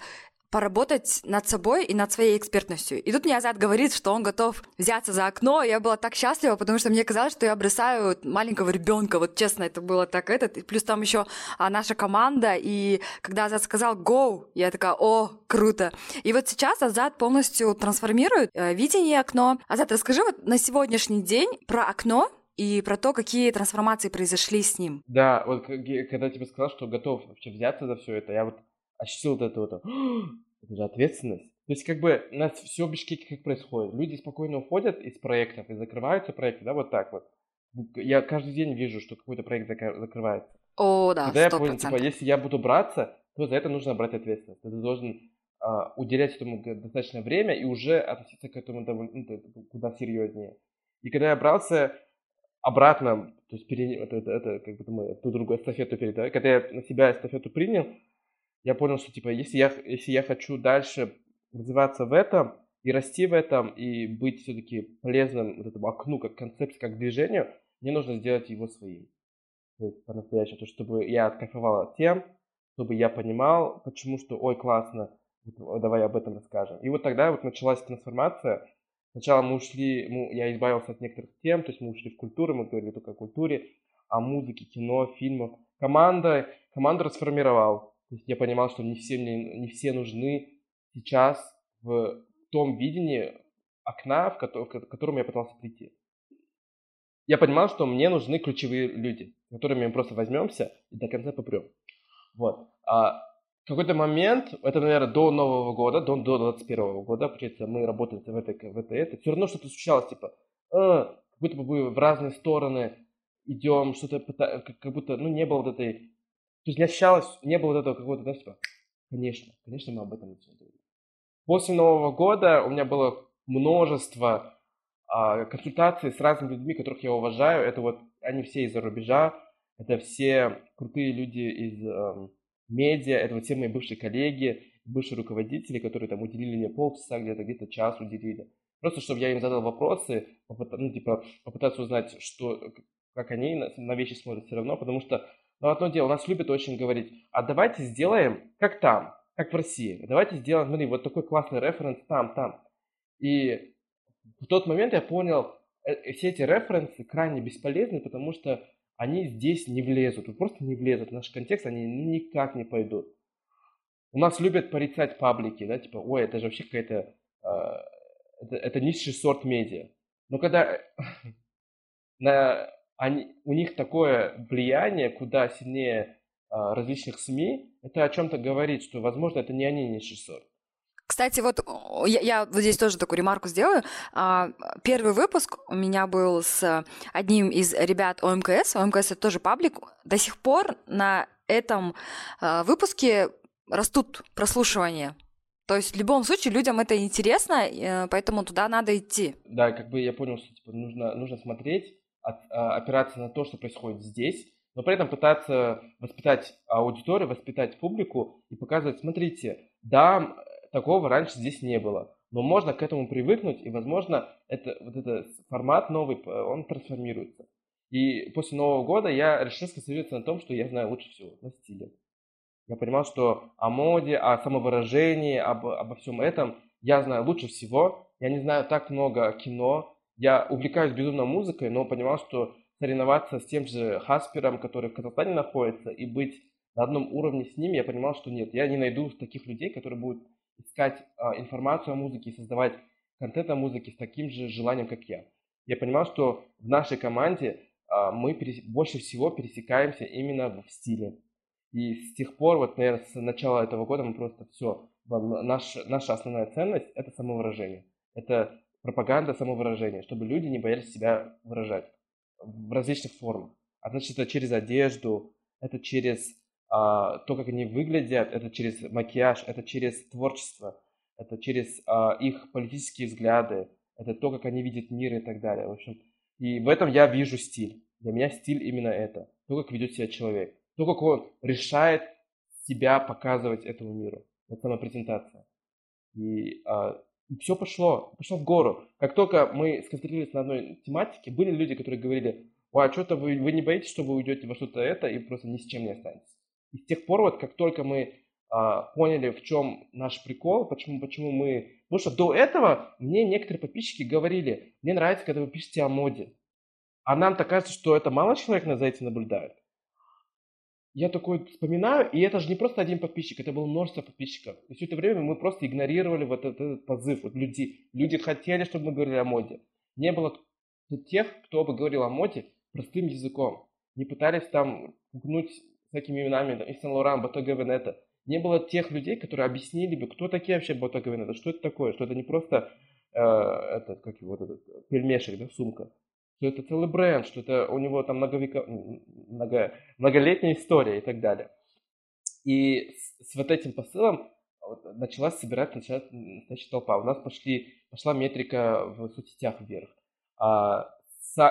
поработать над собой и над своей экспертностью. И тут мне Азат говорит, что он готов взяться за окно. Я была так счастлива, потому что мне казалось, что я бросаю маленького ребенка. Вот честно, это было так этот. И плюс там еще а, наша команда. И когда Азат сказал «go», я такая «о, круто». И вот сейчас Азат полностью трансформирует э, видение окно. Азат, расскажи вот на сегодняшний день про окно, и про то, какие трансформации произошли с ним. Да, вот когда тебе сказал, что готов вообще взяться за все это, я вот ощутил вот это вот, это же ответственность. То есть как бы у нас все в Бишкеке как происходит. Люди спокойно уходят из проектов и закрываются проекты, да, вот так вот. Я каждый день вижу, что какой-то проект закрывается. О, да, Когда 100%. я понял, типа, если я буду браться, то за это нужно брать ответственность. Ты должен а, уделять этому достаточно время и уже относиться к этому довольно, ну, куда серьезнее. И когда я брался обратно, то есть переня... это, это, это как бы мы ту другую эстафету передали, когда я на себя эстафету принял, я понял, что типа, если я, если я хочу дальше развиваться в этом и расти в этом, и быть все-таки полезным вот этому окну, как концепции, как движению, мне нужно сделать его своим. То есть по-настоящему, то, чтобы я откайфовал от тем, чтобы я понимал, почему, что, ой, классно, давай об этом расскажем. И вот тогда вот началась трансформация. Сначала мы ушли, мы, я избавился от некоторых тем, то есть мы ушли в культуру, мы говорили только о культуре, о музыке, кино, фильмах. Команда, команду расформировал. То есть я понимал, что не все, мне, не все нужны сейчас в том видении окна, в, ко- в котором я пытался прийти. Я понимал, что мне нужны ключевые люди, которыми мы просто возьмемся и до конца попрем. Вот. А в какой-то момент, это, наверное, до Нового года, до, до 21 года, получается, мы работали в этой, в этой, это, все равно что-то случалось, типа, э, как будто бы мы в разные стороны идем, что-то, как будто, ну, не было вот этой то есть не ощущалось, не было вот этого какого-то, да, типа, конечно, конечно, мы об этом начнем говорить. После Нового года у меня было множество а, консультаций с разными людьми, которых я уважаю. Это вот они все из-за рубежа, это все крутые люди из э, медиа, это вот все мои бывшие коллеги, бывшие руководители, которые там уделили мне полчаса, где-то где-то час уделили. Просто чтобы я им задал вопросы, попыт... ну, типа, попытаться узнать, что, как они на, на вещи смотрят все равно, потому что но одно дело, нас любят очень говорить, а давайте сделаем как там, как в России. Давайте сделаем, смотри, вот такой классный референс там, там. И в тот момент я понял, э, все эти референсы крайне бесполезны, потому что они здесь не влезут, просто не влезут. В наш контекст они никак не пойдут. У нас любят порицать паблики, да, типа, ой, это же вообще какая-то, э, это, это низший сорт медиа. Но когда на они, у них такое влияние куда сильнее а, различных СМИ, это о чем-то говорит, что, возможно, это не они не 600. Кстати, вот я, я вот здесь тоже такую ремарку сделаю. А, первый выпуск у меня был с одним из ребят ОМКС. ОМКС это тоже паблик. До сих пор на этом а, выпуске растут прослушивания. То есть в любом случае людям это интересно, э, поэтому туда надо идти. Да, как бы я понял, что типа, нужно, нужно смотреть, а, опираться на то, что происходит здесь, но при этом пытаться воспитать аудиторию, воспитать публику и показывать, смотрите, да, такого раньше здесь не было. Но можно к этому привыкнуть, и, возможно, это, вот этот формат новый, он трансформируется. И после Нового года я решил сконцентрироваться на том, что я знаю лучше всего, на стиле. Я понимал, что о моде, о самовыражении, об, обо всем этом я знаю лучше всего. Я не знаю так много кино. Я увлекаюсь безумно музыкой, но понимал, что соревноваться с тем же Хаспером, который в Казахстане находится, и быть на одном уровне с ним, я понимал, что нет. Я не найду таких людей, которые будут искать а, информацию о музыке и создавать контент о музыке с таким же желанием, как я. Я понимал, что в нашей команде а, мы перес... больше всего пересекаемся именно в стиле. И с тех пор, вот, наверное, с начала этого года мы просто все, наш, наша основная ценность – это самовыражение. Это пропаганда самовыражения, чтобы люди не боялись себя выражать в различных формах. А значит, это через одежду, это через а, то, как они выглядят, это через макияж, это через творчество, это через а, их политические взгляды, это то, как они видят мир и так далее. В общем, и в этом я вижу стиль. Для меня стиль именно это. То, как ведет себя человек. То, как он решает себя показывать этому миру. Это самопрезентация. И, а, и все пошло, пошло в гору. Как только мы сконцентрировались на одной тематике, были люди, которые говорили, а что-то вы, вы не боитесь, что вы уйдете во что-то это и просто ни с чем не останетесь. И с тех пор, вот как только мы а, поняли, в чем наш прикол, почему, почему мы... Потому что до этого мне некоторые подписчики говорили, мне нравится, когда вы пишете о моде. А нам-то кажется, что это мало человек на за этим наблюдает. Я такой вспоминаю, и это же не просто один подписчик, это было множество подписчиков. И все это время мы просто игнорировали вот этот, этот позыв. Вот люди, люди хотели, чтобы мы говорили о моде. Не было тех, кто бы говорил о моде простым языком. Не пытались там пугнуть всякими именами, там, Ив Лоран, Ботога Венета, не было тех людей, которые объяснили бы, кто такие вообще Ботога Венета, что это такое, что это не просто э, этот, как его, этот пельмешек, да, сумка, что это целый бренд, что это у него там многовека, много, многолетняя история и так далее. И с, с вот этим посылом вот, началась собирать началась настоящая толпа. У нас пошли, пошла метрика в соцсетях вверх. А,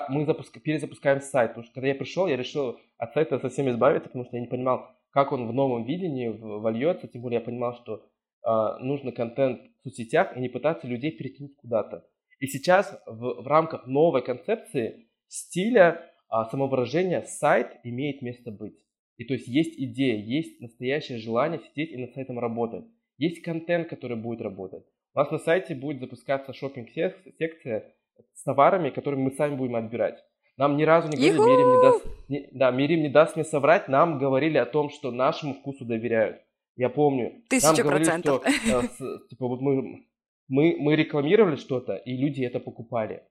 мы запуск... перезапускаем сайт, потому что когда я пришел, я решил от сайта совсем избавиться, потому что я не понимал, как он в новом видении вольется, тем более я понимал, что э, нужно контент в соцсетях и не пытаться людей перетянуть куда-то. И сейчас в, в рамках новой концепции стиля э, самовыражения сайт имеет место быть. И то есть есть идея, есть настоящее желание сидеть и над сайтом работать. Есть контент, который будет работать. У нас на сайте будет запускаться шопинг-секция с товарами, которые мы сами будем отбирать. Нам ни разу не говорили, Мирим не даст, не, да, Мирим не даст мне соврать, нам говорили о том, что нашему вкусу доверяют. Я помню. Тысяча процентов. Что, э, типа, вот мы, мы, мы рекламировали что-то, и люди это покупали.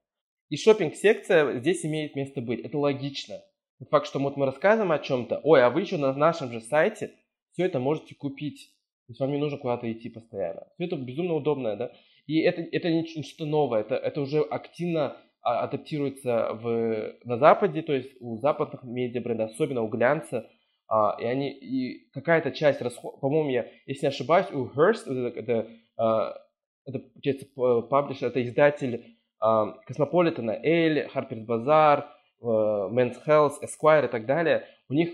И шопинг-секция здесь имеет место быть. Это логично. Факт, что вот мы рассказываем о чем-то, ой, а вы еще на нашем же сайте все это можете купить. То есть вам не нужно куда-то идти постоянно. Все это безумно удобное, да? И это, это не что-то новое, это, это уже активно а, адаптируется в, на Западе, то есть у западных медиабрендов, особенно у глянца, а, и они, и какая-то часть расходов, по-моему, я, если не ошибаюсь, у Hearst, это, это, а, это получается, паблишер, это издатель а, Космополитена, Эль, Harper's Bazaar, Men's Health, Esquire и так далее, у них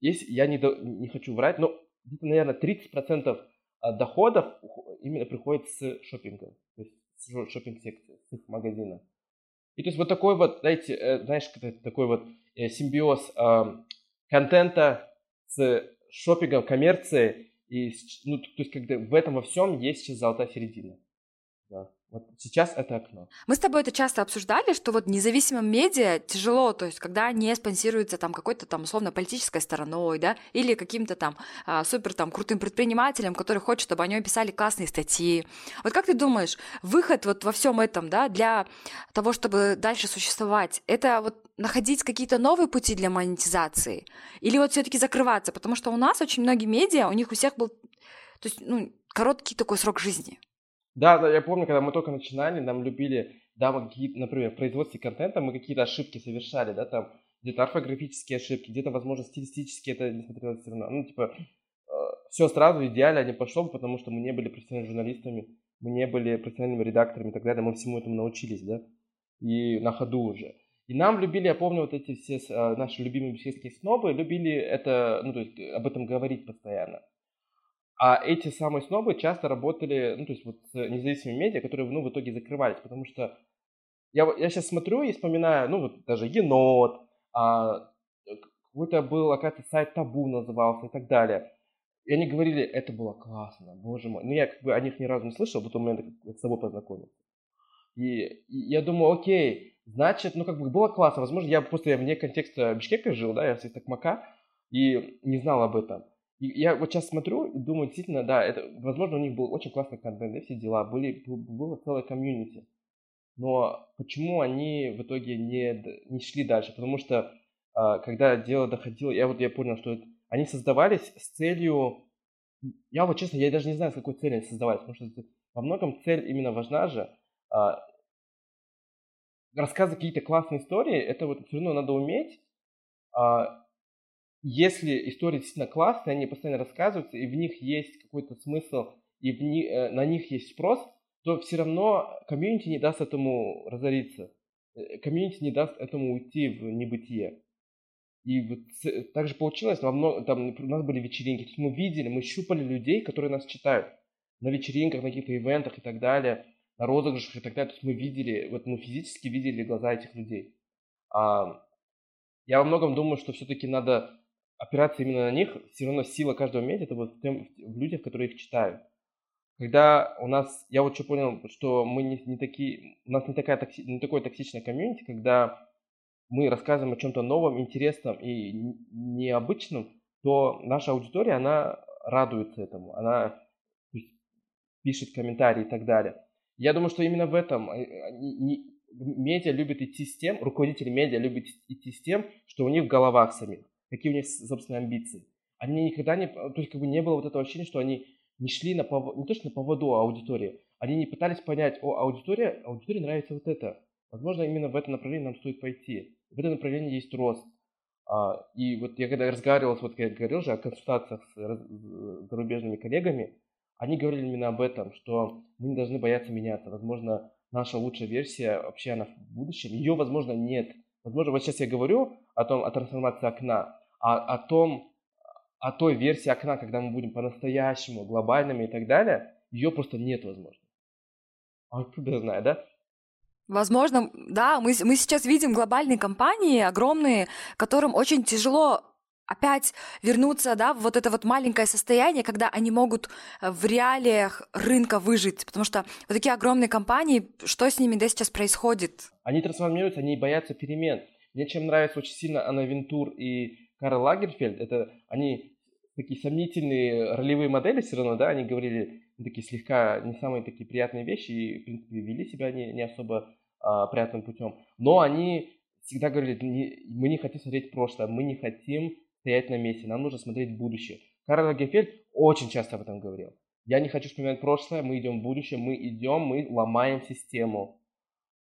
есть, я не, не хочу врать, но где-то, наверное, 30% доходов именно приходит с шопинга, то есть с шопинг-секции, с их магазина. И то есть вот такой вот, знаете, э, знаешь, такой вот э, симбиоз контента с шопингом, коммерцией, и, ну, то есть когда в этом во всем есть сейчас золотая середина. Да. Вот сейчас это окно. Мы с тобой это часто обсуждали, что вот независимым медиа тяжело, то есть когда не спонсируется там какой-то там условно политической стороной, да, или каким-то там а, супер там крутым предпринимателем, который хочет, чтобы о нем писали классные статьи. Вот как ты думаешь, выход вот во всем этом, да, для того, чтобы дальше существовать, это вот находить какие-то новые пути для монетизации? Или вот все-таки закрываться? Потому что у нас очень многие медиа, у них у всех был, то есть, ну, короткий такой срок жизни. Да, да, я помню, когда мы только начинали, нам любили, да, мы какие например, в производстве контента мы какие-то ошибки совершали, да, там, где-то орфографические ошибки, где-то, возможно, стилистические это не смотрелось все равно. Ну, типа, э, все сразу идеально не пошло, потому что мы не были профессиональными журналистами, мы не были профессиональными редакторами и так далее, мы всему этому научились, да, и на ходу уже. И нам любили, я помню, вот эти все э, наши любимые бишкекские снобы, любили это, ну, то есть об этом говорить постоянно. А эти самые снобы часто работали, ну, то есть вот с независимыми медиа, которые, ну, в итоге закрывались, потому что я, я сейчас смотрю и вспоминаю, ну, вот даже Енот, а, какой-то был, оказывается, сайт Табу назывался и так далее. И они говорили, это было классно, боже мой. Ну, я как бы о них ни разу не слышал, потом я с собой познакомился. И, и я думаю, окей, значит, ну, как бы было классно. Возможно, я просто я вне контекста Бишкека жил, да, я с Токмака, и не знал об этом. И я вот сейчас смотрю и думаю, действительно, да, это, возможно, у них был очень классный контент, да, все дела, были, было целое комьюнити. Но почему они в итоге не, не шли дальше? Потому что а, когда дело доходило, я вот я понял, что это, они создавались с целью, я вот честно, я даже не знаю, с какой целью они создавались, потому что во многом цель именно важна же, а, рассказывать какие-то классные истории, это вот все равно надо уметь, а, если истории действительно классные, они постоянно рассказываются, и в них есть какой-то смысл, и в ни, э, на них есть спрос, то все равно комьюнити не даст этому разориться. Э, комьюнити не даст этому уйти в небытие. И вот так же получилось, во много, там у нас были вечеринки, то есть мы видели, мы щупали людей, которые нас читают на вечеринках, на каких-то ивентах и так далее, на розыгрышах и так далее. То есть мы видели, вот мы физически видели глаза этих людей. А, я во многом думаю, что все-таки надо опираться именно на них, все равно сила каждого медиа это вот в, тем, в людях, которые их читают. Когда у нас, я вот что понял, что мы не, не такие, у нас не, такая токси, не такое токсичное комьюнити, когда мы рассказываем о чем-то новом, интересном и необычном, то наша аудитория, она радуется этому, она пишет комментарии и так далее. Я думаю, что именно в этом э, медиа любят идти с тем, руководители медиа любят идти с тем, что у них в головах самих какие у них собственные амбиции. Они никогда не, то есть как бы не было вот этого ощущения, что они не шли на поводу, не то что на поводу аудитории, они не пытались понять, о, аудитория, аудитории нравится вот это. Возможно, именно в это направление нам стоит пойти. В это направление есть рост. А, и вот я когда разговаривал, вот я говорил же о консультациях с, с зарубежными коллегами, они говорили именно об этом, что мы не должны бояться меняться. Возможно, наша лучшая версия вообще она в будущем. Ее, возможно, нет. Возможно, вот сейчас я говорю о том, о трансформации окна, а о том, о той версии окна, когда мы будем по-настоящему глобальными и так далее, ее просто нет, возможно. А откуда знаю, да? Возможно, да, мы, мы сейчас видим глобальные компании, огромные, которым очень тяжело опять вернуться, да, в вот это вот маленькое состояние, когда они могут э, в реалиях рынка выжить, потому что вот такие огромные компании, что с ними да сейчас происходит? Они трансформируются, они боятся перемен. Мне чем нравится очень сильно Анна Вентур и Карл Лагерфельд, это они такие сомнительные ролевые модели все равно, да, они говорили такие слегка не самые такие приятные вещи и, в принципе, вели себя не, не особо а, приятным путем. Но они всегда говорили, мы не хотим смотреть прошлое, мы не хотим стоять на месте, нам нужно смотреть будущее. Карл Лагерфельд очень часто об этом говорил. Я не хочу вспоминать прошлое, мы идем в будущее, мы идем, мы ломаем систему.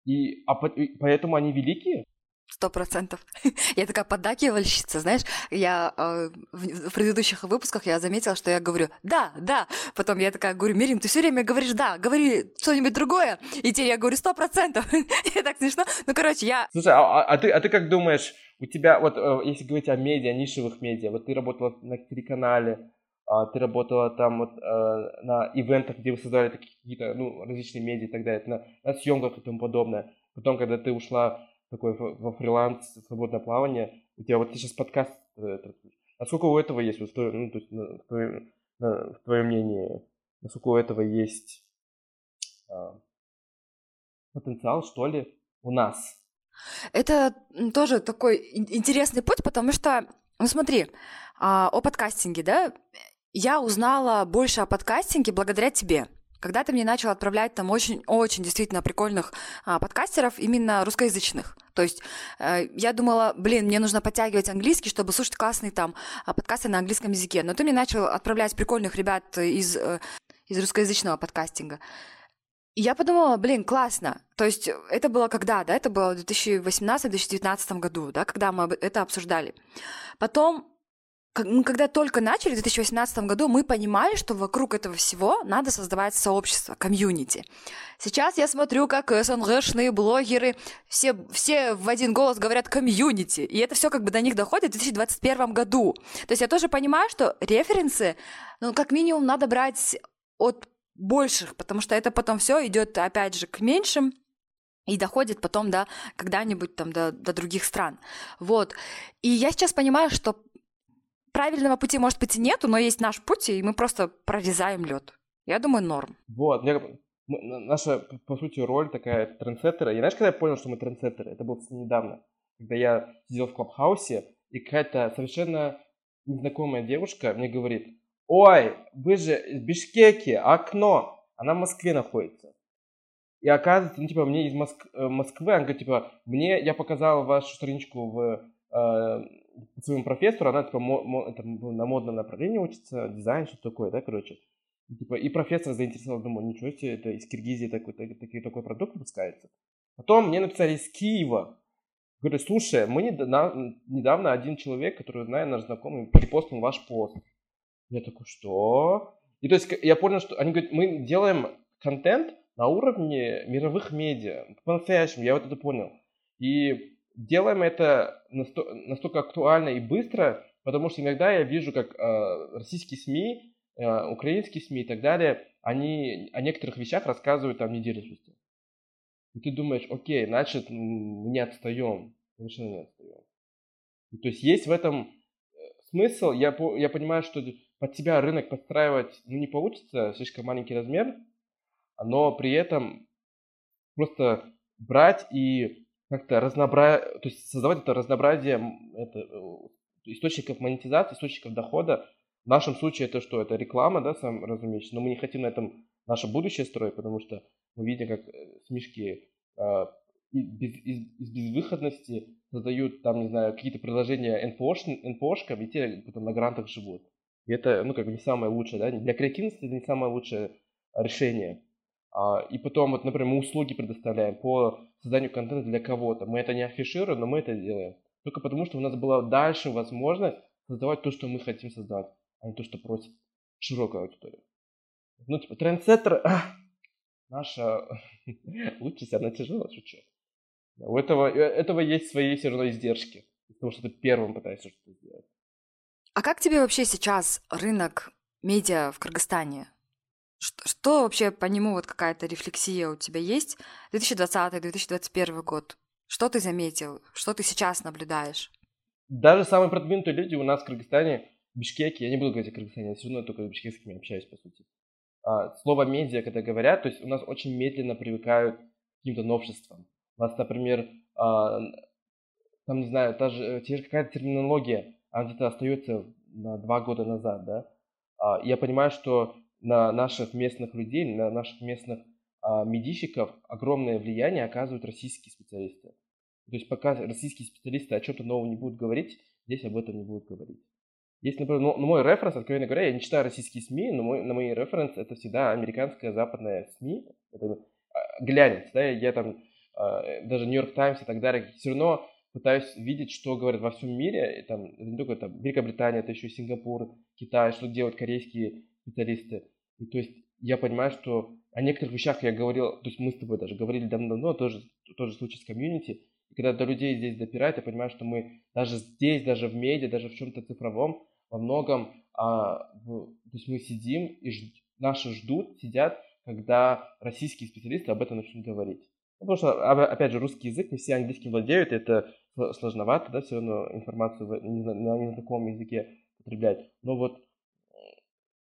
И, а, и поэтому они великие, Сто процентов. Я такая поддакивальщица, знаешь, я э, в, предыдущих выпусках я заметила, что я говорю «да, да», потом я такая говорю «Мирим, ты все время говоришь «да», говори что-нибудь другое», и теперь я говорю «сто процентов». И так смешно. Ну, короче, я... Слушай, а, а, ты, а ты как думаешь, у тебя, вот э, если говорить о медиа, нишевых медиа, вот ты работала на телеканале, а, ты работала там вот э, на ивентах, где вы создали какие-то, ну, различные медиа и так далее, на, на съемках и тому подобное. Потом, когда ты ушла такой во фриланс, свободное плавание, у тебя вот сейчас подкаст э, Насколько у этого есть, вот, ну, то есть, в, твоем, в твоем мнении, насколько у этого есть а, потенциал, что ли, у нас? Это тоже такой интересный путь, потому что, ну смотри, а, о подкастинге, да, я узнала больше о подкастинге благодаря тебе. Когда ты мне начал отправлять там очень-очень действительно прикольных а, подкастеров, именно русскоязычных. То есть э, я думала, блин, мне нужно подтягивать английский, чтобы слушать классные там а, подкасты на английском языке. Но ты мне начал отправлять прикольных ребят из, э, из русскоязычного подкастинга. И я подумала, блин, классно. То есть это было когда, да? Это было в 2018-2019 году, да, когда мы это обсуждали. Потом мы когда только начали в 2018 году, мы понимали, что вокруг этого всего надо создавать сообщество, комьюнити. Сейчас я смотрю, как СНГшные блогеры все, все в один голос говорят комьюнити, и это все как бы до них доходит в 2021 году. То есть я тоже понимаю, что референсы, ну, как минимум, надо брать от больших, потому что это потом все идет, опять же, к меньшим, и доходит потом до когда-нибудь там до, до других стран. Вот. И я сейчас понимаю, что правильного пути, может быть, и нету, но есть наш путь, и мы просто прорезаем лед. Я думаю, норм. Вот, мне, наша, по сути, роль такая трендсеттера. И знаешь, когда я понял, что мы трендсеттеры? Это было недавно, когда я сидел в клабхаусе, и какая-то совершенно незнакомая девушка мне говорит, ой, вы же из Бишкеки, окно, она в Москве находится. И оказывается, ну, типа, мне из Моск... Э, Москвы, она говорит, типа, мне, я показал вашу страничку в э, своему профессору, она типа мо, мо, это, на модном направлении учится, дизайн, что такое, да, короче. И, типа, и профессор заинтересовал, думаю, ничего себе, это из Киргизии такой, такой, такой, такой продукт выпускается. Потом мне написали из Киева. Говорю, слушай, мы недавно, недавно один человек, который знает, наш знакомый, перепостил ваш пост. Я такой, что? И то есть я понял, что они говорят, мы делаем контент на уровне мировых медиа. По-настоящему, я вот это понял. И делаем это настолько актуально и быстро, потому что иногда я вижу, как э, российские СМИ, э, украинские СМИ и так далее, они о некоторых вещах рассказывают там неделю спустя. И ты думаешь, окей, значит, мы не отстаем. Совершенно не отстаем. И, то есть есть в этом э, смысл. Я, я понимаю, что под себя рынок подстраивать ну, не получится, слишком маленький размер, но при этом просто брать и как-то разнообразие, то есть создавать это разнообразие это, э, источников монетизации, источников дохода. В нашем случае это что? Это реклама, да, сам разумеется, но мы не хотим на этом наше будущее строить, потому что мы видим, как э, смешки э, из, из, из безвыходности создают там, не знаю, какие-то приложения НПОшкам, и те потом на грантах живут. И это, ну, как бы не самое лучшее, да, для креативности это не самое лучшее решение. А, и потом, вот, например, мы услуги предоставляем по созданию контента для кого-то. Мы это не афишируем, но мы это делаем. Только потому, что у нас была дальше возможность создавать то, что мы хотим создавать, а не то, что просит широкая аудитория. Ну, типа, трендсеттер, а, наша участь, она тяжелая, шучу. У этого, э, этого есть свои все равно издержки, потому что ты первым пытаешься что-то сделать. А как тебе вообще сейчас рынок медиа в Кыргызстане? Что, что вообще по нему вот какая-то рефлексия у тебя есть? 2020-2021 год. Что ты заметил? Что ты сейчас наблюдаешь? Даже самые продвинутые люди у нас в Кыргызстане, в Бишкеке, я не буду говорить о Кыргызстане, я все равно только с бишкекскими общаюсь, по сути. А, слово медиа, когда говорят, то есть у нас очень медленно привыкают к каким-то новшествам. У нас, например, а, там, не знаю, та же, те же какая-то терминология, она где-то остается на два года назад, да. А, я понимаю, что на наших местных людей, на наших местных а, медийщиков огромное влияние оказывают российские специалисты. То есть пока российские специалисты о чем-то новом не будут говорить, здесь об этом не будут говорить. Если, например, ну, мой референс, откровенно говоря, я не читаю российские СМИ, но мой, на мои референс это всегда американская западная СМИ, это а, глянец, да, я там а, даже Нью-Йорк Таймс и так далее, все равно пытаюсь видеть, что говорят во всем мире, и, там, это не только там, Великобритания, это еще Сингапур, Китай, что делают корейские специалисты. И то есть я понимаю, что о некоторых вещах я говорил, то есть мы с тобой даже говорили давно-давно, тоже, тоже случай с комьюнити. И когда до людей здесь допирает, я понимаю, что мы даже здесь, даже в медиа, даже в чем-то цифровом, во многом, а, в, то есть мы сидим и ж, наши ждут, сидят, когда российские специалисты об этом начнут говорить. Ну, потому что, опять же, русский язык, не все английским владеют, это сложновато, да, все равно информацию на незнакомом языке потреблять. Но вот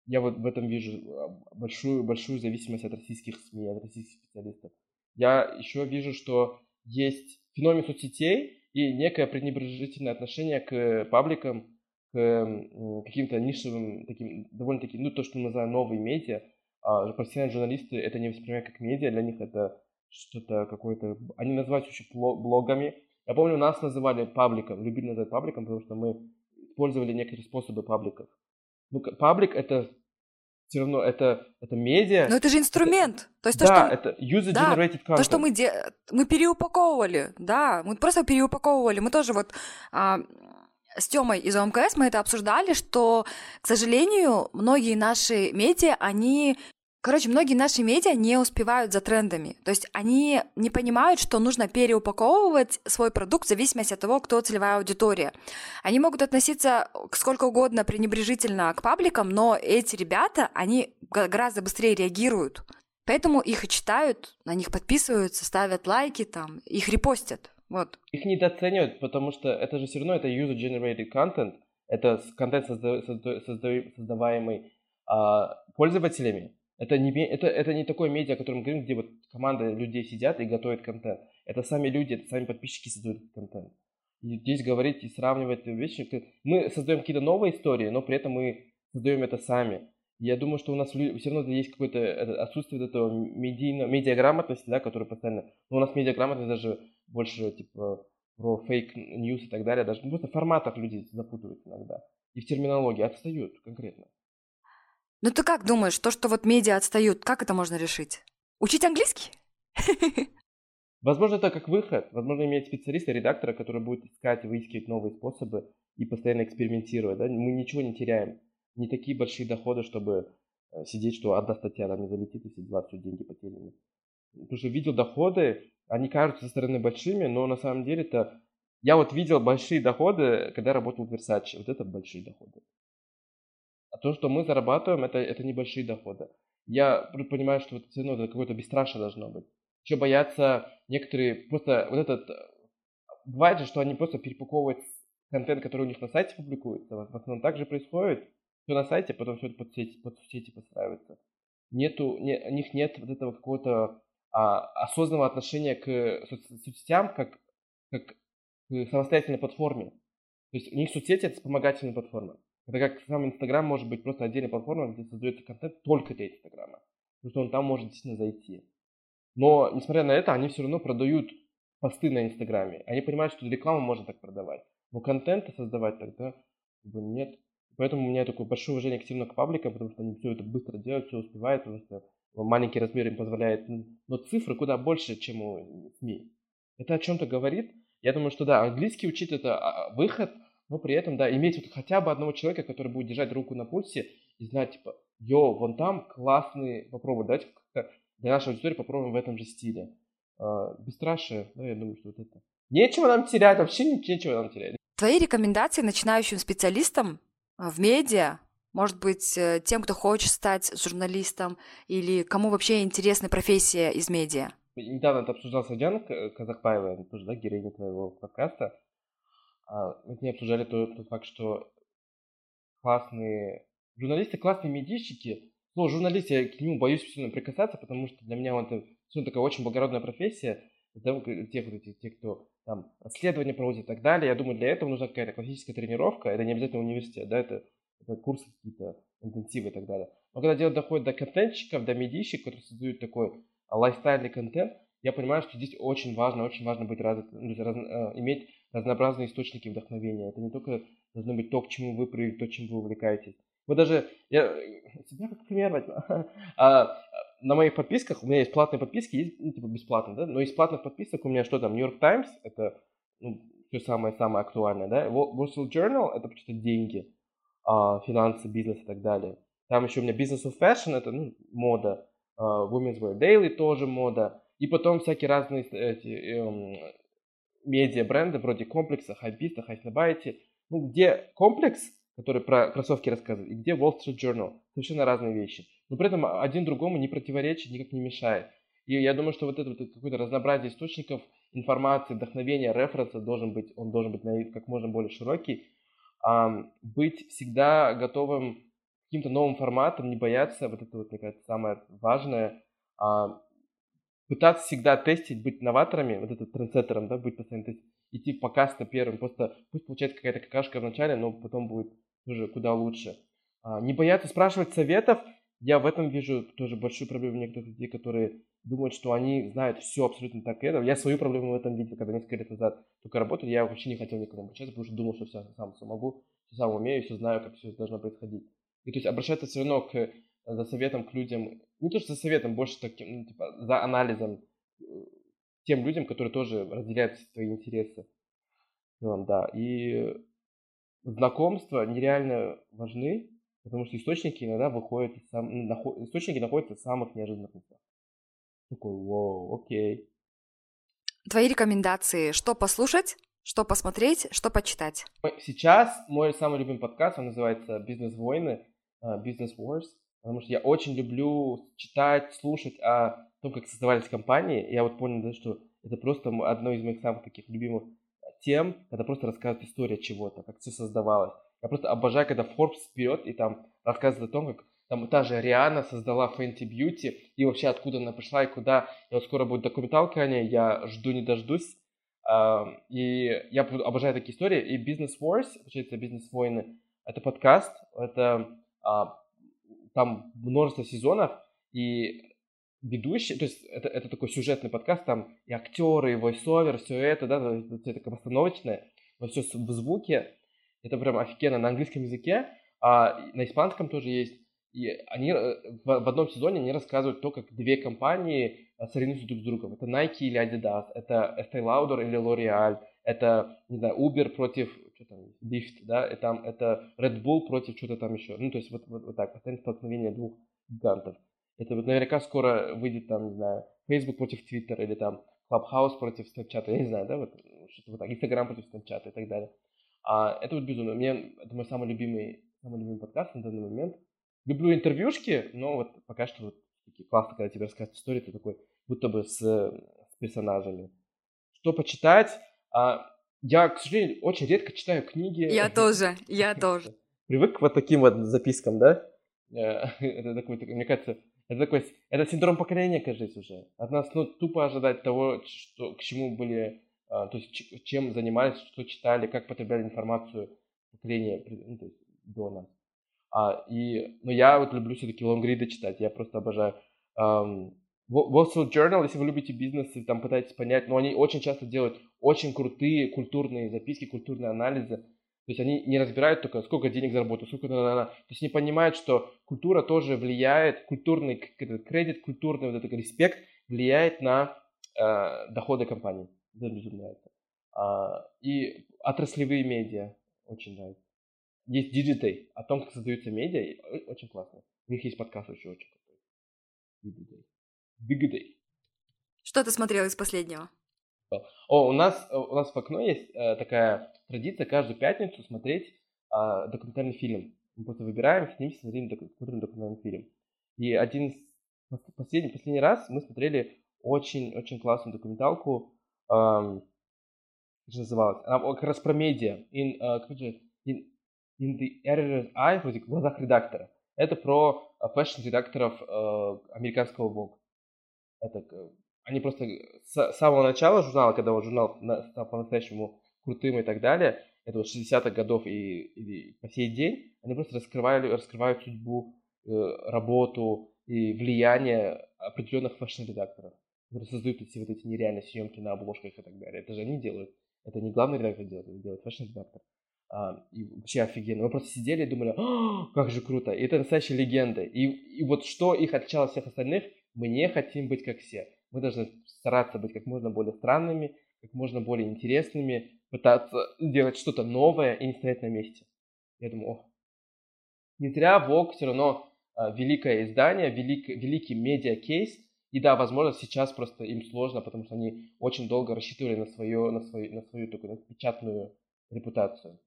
я вот в этом вижу а, большую, большую зависимость от российских СМИ, от российских специалистов. Я еще вижу, что есть феномен соцсетей и некое пренебрежительное отношение к пабликам, к каким-то нишевым, таким, довольно-таки, ну, то, что мы называем новые медиа. А профессиональные журналисты это не воспринимают как медиа, для них это что-то какое-то... Они называют еще блогами. Я помню, нас называли пабликом, любили называть пабликом, потому что мы использовали некоторые способы пабликов. Ну, паблик это все равно это, это медиа. Но это же инструмент. Это, то есть то, да, что... это user-generated да, content. То, что мы, де... мы переупаковывали, да, мы просто переупаковывали. Мы тоже вот а, с Тёмой из ОМКС мы это обсуждали, что, к сожалению, многие наши медиа, они Короче, многие наши медиа не успевают за трендами. То есть они не понимают, что нужно переупаковывать свой продукт в зависимости от того, кто целевая аудитория. Они могут относиться сколько угодно пренебрежительно к пабликам, но эти ребята, они гораздо быстрее реагируют. Поэтому их и читают, на них подписываются, ставят лайки, там, их репостят. Вот. Их недооценивают, потому что это же все равно это user-generated content, это контент, создаваемый а, пользователями. Это не, это, это не такое медиа, о котором мы говорим, где вот команда людей сидят и готовят контент. Это сами люди, это сами подписчики создают контент. И здесь говорить и сравнивать вещи, мы создаем какие-то новые истории, но при этом мы создаем это сами. Я думаю, что у нас все равно есть какое-то отсутствие вот этого медийного, медиаграмотности, да, которая постоянно... Но у нас медиаграмотность даже больше, типа, про fake news и так далее, даже ну, просто в форматах люди запутывают иногда. И в терминологии отстают конкретно. Ну ты как думаешь, то, что вот медиа отстают, как это можно решить? Учить английский? Возможно, это как выход. Возможно, иметь специалиста, редактора, который будет искать выискивать новые способы и постоянно экспериментировать. Да? Мы ничего не теряем. Не такие большие доходы, чтобы э, сидеть, что одна статья нам не залетит, и все дела, все деньги потеряны. Потому что видел доходы, они кажутся со стороны большими, но на самом деле это... Я вот видел большие доходы, когда работал в Versace. Вот это большие доходы. А то, что мы зарабатываем, это, это небольшие доходы. Я понимаю, что вот все равно это какое-то бесстрашие должно быть. Еще боятся некоторые, просто вот этот... Бывает же, что они просто перепаковывают контент, который у них на сайте публикуется. В основном так же происходит. Все на сайте, потом все это под сети, под сети подстраивается. Нету, не, у них нет вот этого какого-то а, осознанного отношения к соц- соцсетям как, как к самостоятельной платформе. То есть у них соцсети это вспомогательная платформа. Это как сам Инстаграм может быть просто отдельной платформой, где создается контент только для Инстаграма. Потому что он там может действительно зайти. Но, несмотря на это, они все равно продают посты на Инстаграме. Они понимают, что рекламу можно так продавать. Но контента создавать тогда бы нет. Поэтому у меня такое большое уважение активно к пабликам, потому что они все это быстро делают, все успевают, потому что маленький размер им позволяет. Но цифры куда больше, чем у СМИ. Это о чем-то говорит. Я думаю, что да, английский учить это а, выход – но при этом, да, иметь вот хотя бы одного человека, который будет держать руку на пульсе и знать, типа, йо, вон там классный, попробуй, давайте для нашей аудитории попробуем в этом же стиле. А, бесстрашие, да, я думаю, что вот это. Нечего нам терять, вообще нечего нам терять. Твои рекомендации начинающим специалистам а, в медиа, может быть, э, тем, кто хочет стать журналистом, или кому вообще интересна профессия из медиа? Недавно это обсуждал с Диана Казахбаева, тоже, да, героиня твоего подкаста. А, мы с ней обсуждали тот, тот факт, что классные журналисты, классные медийщики, ну, журналист, я к нему боюсь сильно прикасаться, потому что для меня он это все такая очень благородная профессия. Тех, вот эти, те, кто там расследования проводит и так далее. Я думаю, для этого нужна какая-то классическая тренировка. Это не обязательно университет, да, это, это курсы какие-то, интенсивы и так далее. Но когда дело доходит до контентщиков, до медийщиков, которые создают такой лайфстайльный контент, я понимаю, что здесь очень важно, очень важно быть раз, ну, раз, э, иметь разнообразные источники вдохновения. Это не только должно быть то, к чему вы привыкли, то, чем вы увлекаетесь. Вот даже, я себя как пример возьму. а, на моих подписках, у меня есть платные подписки, есть, ну, типа бесплатные, да, но из платных подписок у меня что там, New York Times, это ну, все самое-самое актуальное, да, Wall Street Journal, это почти деньги, а, финансы, бизнес и так далее. Там еще у меня Business of Fashion, это ну, мода, а, Women's Wear Daily тоже мода, и потом всякие разные эти, эм, медиа-бренды вроде комплекса, хайписта, хайснабайти, ну, где комплекс, который про кроссовки рассказывает, и где Wall Street Journal. Совершенно разные вещи. Но при этом один другому не противоречит, никак не мешает. И я думаю, что вот это вот какое-то разнообразие источников информации, вдохновения, референса должен быть, он должен быть как можно более широкий. А, быть всегда готовым к каким-то новым форматам, не бояться, вот это вот, мне кажется, самое важное, а, пытаться всегда тестить, быть новаторами, вот этот трендсеттером, да, быть постоянно тестить, идти показ-то первым, просто пусть получается какая-то какашка вначале, но потом будет уже куда лучше. А, не бояться спрашивать советов, я в этом вижу тоже большую проблему некоторых людей, которые думают, что они знают все абсолютно так и это. Я свою проблему в этом видел, когда несколько лет назад только работал, я вообще не хотел никому обращаться, потому что думал, что все сам все могу, все сам умею, все знаю, как все должно происходить. И то есть обращаться все равно к за советом к людям, не то что за советом, больше таким, ну, типа, за анализом э, тем людям, которые тоже разделяют твои интересы. Ну, да, и знакомства нереально важны, потому что источники иногда выходят, сам, ну, наход, источники находятся в самых неожиданных местах. Такой, вау, окей. Твои рекомендации, что послушать, что посмотреть, что почитать? Сейчас мой самый любимый подкаст, он называется «Бизнес-войны», uh, «Business Wars», потому что я очень люблю читать, слушать о том, как создавались компании. Я вот понял, да, что это просто одно из моих самых таких любимых тем, когда просто рассказывают историю чего-то, как все создавалось. Я просто обожаю, когда Forbes вперед и там рассказывает о том, как там та же Риана создала Fenty Beauty, и вообще откуда она пришла и куда. И вот скоро будет документалка о ней, я жду не дождусь. И я обожаю такие истории. И Business Wars, получается, Бизнес-войны, это подкаст, это а, там множество сезонов, и ведущий, то есть это, это такой сюжетный подкаст, там и актеры, и voice-over, все это, да, все это постановочное, но все в звуке, это прям офигенно на английском языке, а на испанском тоже есть. И они э, в, в одном сезоне они рассказывают то, как две компании э, соревнуются друг с другом. Это Nike или Adidas, это Estee Lauder или L'Oreal, это, не знаю, Uber против, что там, Lyft, да, и там это Red Bull против что-то там еще. Ну, то есть вот, вот, вот так, постоянное столкновение двух гигантов. Это вот наверняка скоро выйдет там, не знаю, Facebook против Twitter или там Clubhouse против Snapchat, я не знаю, да, вот что-то вот так, Instagram против Snapchat и так далее. А это вот безумно. Мне это мой самый любимый, самый любимый подкаст на данный момент. Люблю интервьюшки, но вот пока что вот такие классно, когда тебе рассказывают истории, ты такой, будто бы с, с персонажами. Что почитать? А, я, к сожалению, очень редко читаю книги. Я тоже, я тоже. Привык к вот таким вот запискам, да? Э, это такой, мне кажется, это такой, это синдром поколения, кажется, уже. От нас ну, тупо ожидать того, что, к чему были, а, то есть чем занимались, что читали, как потребляли информацию поколения ну, то есть, до нас. А, и, но я вот люблю все-таки лонгриды читать, я просто обожаю. Um, Wall Street Journal, если вы любите бизнес и там пытаетесь понять, но они очень часто делают очень крутые культурные записки, культурные анализы. То есть они не разбирают только, сколько денег заработают, сколько... То есть они понимают, что культура тоже влияет, культурный кредит, культурный вот этот респект влияет на э, доходы компании. Это безумно нравится. А, и отраслевые медиа очень нравится есть Digiday, о том, как создаются медиа, очень классно. У них есть подкаст еще очень крутой. Digiday. Что ты смотрел из последнего? О, у нас, у нас в окно есть э, такая традиция каждую пятницу смотреть э, документальный фильм. Мы просто выбираем, снимемся, смотрим, смотрим документальный фильм. И один из последний, последний раз мы смотрели очень-очень классную документалку, э, как называлась? Она как раз про медиа. In, uh, как же, in, in the editor's eye, вроде в глазах редактора. Это про э, фэшн-редакторов э, американского Vogue. Это, э, они просто с самого начала журнала, когда вот журнал стал по-настоящему крутым и так далее, это вот 60-х годов и, и по сей день, они просто раскрывали, раскрывают судьбу, э, работу и влияние определенных fashion -редакторов, которые создают эти вот эти нереальные съемки на обложках и так далее. Это же они делают. Это не главный редактор делает, это делает fashion -редактор. А, и вообще офигенно. Мы просто сидели и думали, как же круто. И это настоящие легенды. И, и вот что их отличало от всех остальных, мы не хотим быть как все. Мы должны стараться быть как можно более странными, как можно более интересными, пытаться делать что-то новое и не стоять на месте. Я думаю, ох. Не зря Vogue все равно а, великое издание, велик, великий медиа-кейс. И да, возможно, сейчас просто им сложно, потому что они очень долго рассчитывали на свою, на свою, на свою такую на печатную репутацию.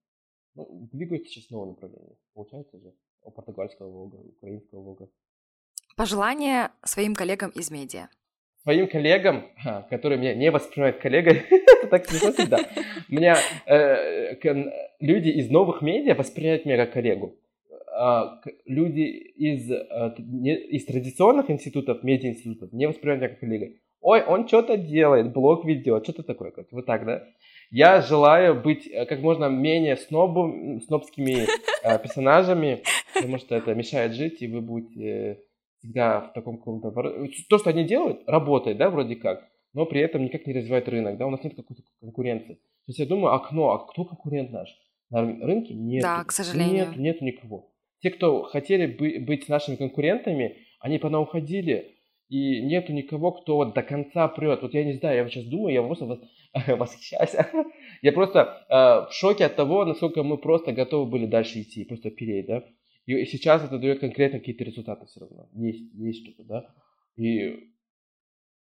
Ну, двигаются сейчас в новом направлении. Получается же. У португальского Волга, украинского Волга. Пожелания своим коллегам из медиа. Своим коллегам, которые меня не воспринимают коллегой, так не всегда. Меня э, люди из новых медиа воспринимают меня как коллегу. А, люди из, э, из традиционных институтов, медиа-институтов не воспринимают меня как коллегой. Ой, он что-то делает, блог ведет, что-то такое. Вот так, да? Я желаю быть э, как можно менее снобу, снобскими персонажами, потому что это мешает жить, и вы будете всегда в таком каком-то... То, что они делают, работает, да, вроде как, но при этом никак не развивает рынок, да, у нас нет какой-то конкуренции. То есть я думаю, окно, а кто конкурент наш? На рынке нет. Да, к сожалению. Нет, нет никого. те, кто хотели бы, быть нашими конкурентами, они потом уходили, и нету никого, кто вот до конца прет. Вот я не знаю, я сейчас думаю, я просто восхищаюсь. я просто э, в шоке от того, насколько мы просто готовы были дальше идти, просто переть, да. И сейчас это дает конкретно какие-то результаты все равно. Есть, есть что-то, да. И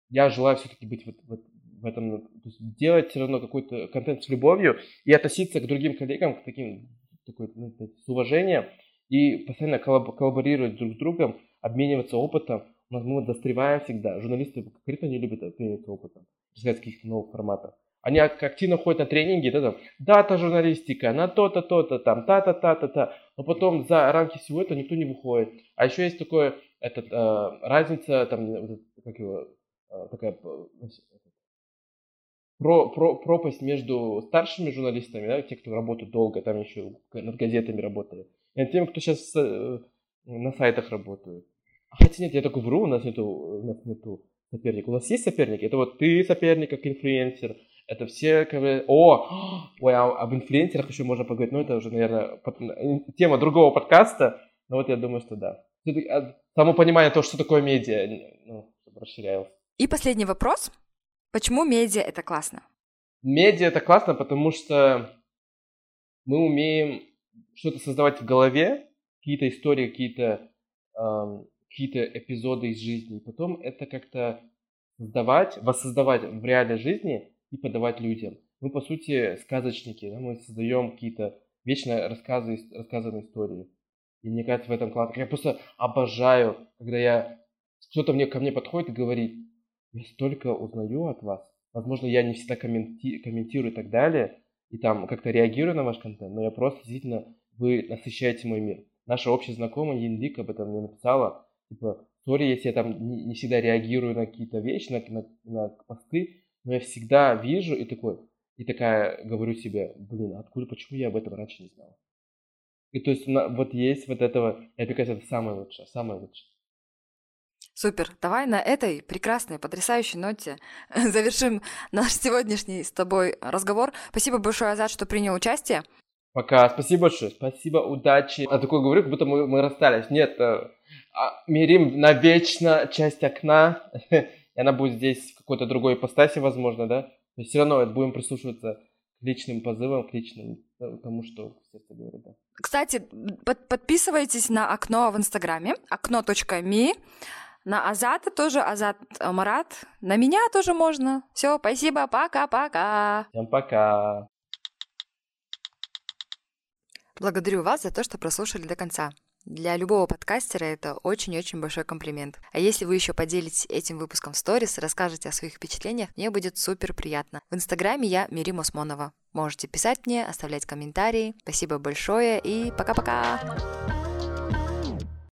я желаю все-таки быть вот, вот в этом, то есть делать все равно какой-то контент с любовью и относиться к другим коллегам, к таким, такой, ну, с уважением и постоянно коллаборировать друг с другом, обмениваться опытом. У нас мы вот застреваем всегда. Журналисты конкретно не любят обмениваться опытом, рассказать каких-то новых форматов. Они активно ходят на тренинги, да, там, дата журналистика, на то-то, то-то, там, та-та-та-та-та. Но потом за рамки всего этого никто не выходит. А еще есть такое, этот, э, разница, там, как его, э, такая, про, про, пропасть между старшими журналистами, да, те, кто работают долго, там еще над газетами работали, и теми, кто сейчас э, на сайтах работают. А хотя нет, я только вру, у нас нету, у нас нету соперника. У нас есть соперники, это вот ты соперник как инфлюенсер, это все, как бы, о, ой, а об инфлюенсерах еще можно поговорить, но это уже, наверное, тема другого подкаста, но вот я думаю, что да. А, само понимание того, что такое медиа, ну, расширялось. И последний вопрос. Почему медиа это классно? Медиа это классно, потому что мы умеем что-то создавать в голове, какие-то истории, какие-то э, какие-то эпизоды из жизни, потом это как-то создавать, воссоздавать в реальной жизни и подавать людям. Мы, по сути, сказочники, да? мы создаем какие-то вечно рассказы, рассказанные истории. И мне кажется, в этом классно. Я просто обожаю, когда я кто-то мне, ко мне подходит и говорит, я столько узнаю от вас. Возможно, я не всегда комменти- комментирую и так далее, и там как-то реагирую на ваш контент, но я просто действительно, вы насыщаете мой мир. Наша общая знакомая Янлик об этом мне написала, типа, сори, если я там не, не всегда реагирую на какие-то вещи, на, на, на посты, но я всегда вижу и такой, и такая говорю себе, блин, откуда, почему я об этом раньше не знал? И то есть вот есть вот этого, я мне это самое лучшее, самое лучшее. Супер. Давай на этой прекрасной, потрясающей ноте завершим наш сегодняшний с тобой разговор. Спасибо большое, Азат, что принял участие. Пока. Спасибо большое. Спасибо, удачи. Я такое говорю, как будто мы, мы расстались. Нет, э, а, Мирим навечно часть окна. и она будет здесь в какой-то другой ипостаси, возможно, да? Но все равно будем прислушиваться к личным позывам, к личным, э, тому, что сердце говорит, да. Кстати, под подписывайтесь на окно в Инстаграме, окно.ми. На Азата тоже, Азат э, Марат. На меня тоже можно. Все, спасибо, пока-пока. Всем пока. Благодарю вас за то, что прослушали до конца. Для любого подкастера это очень-очень большой комплимент. А если вы еще поделитесь этим выпуском в сторис, расскажете о своих впечатлениях, мне будет супер приятно. В инстаграме я Мирим Осмонова. Можете писать мне, оставлять комментарии. Спасибо большое и пока-пока!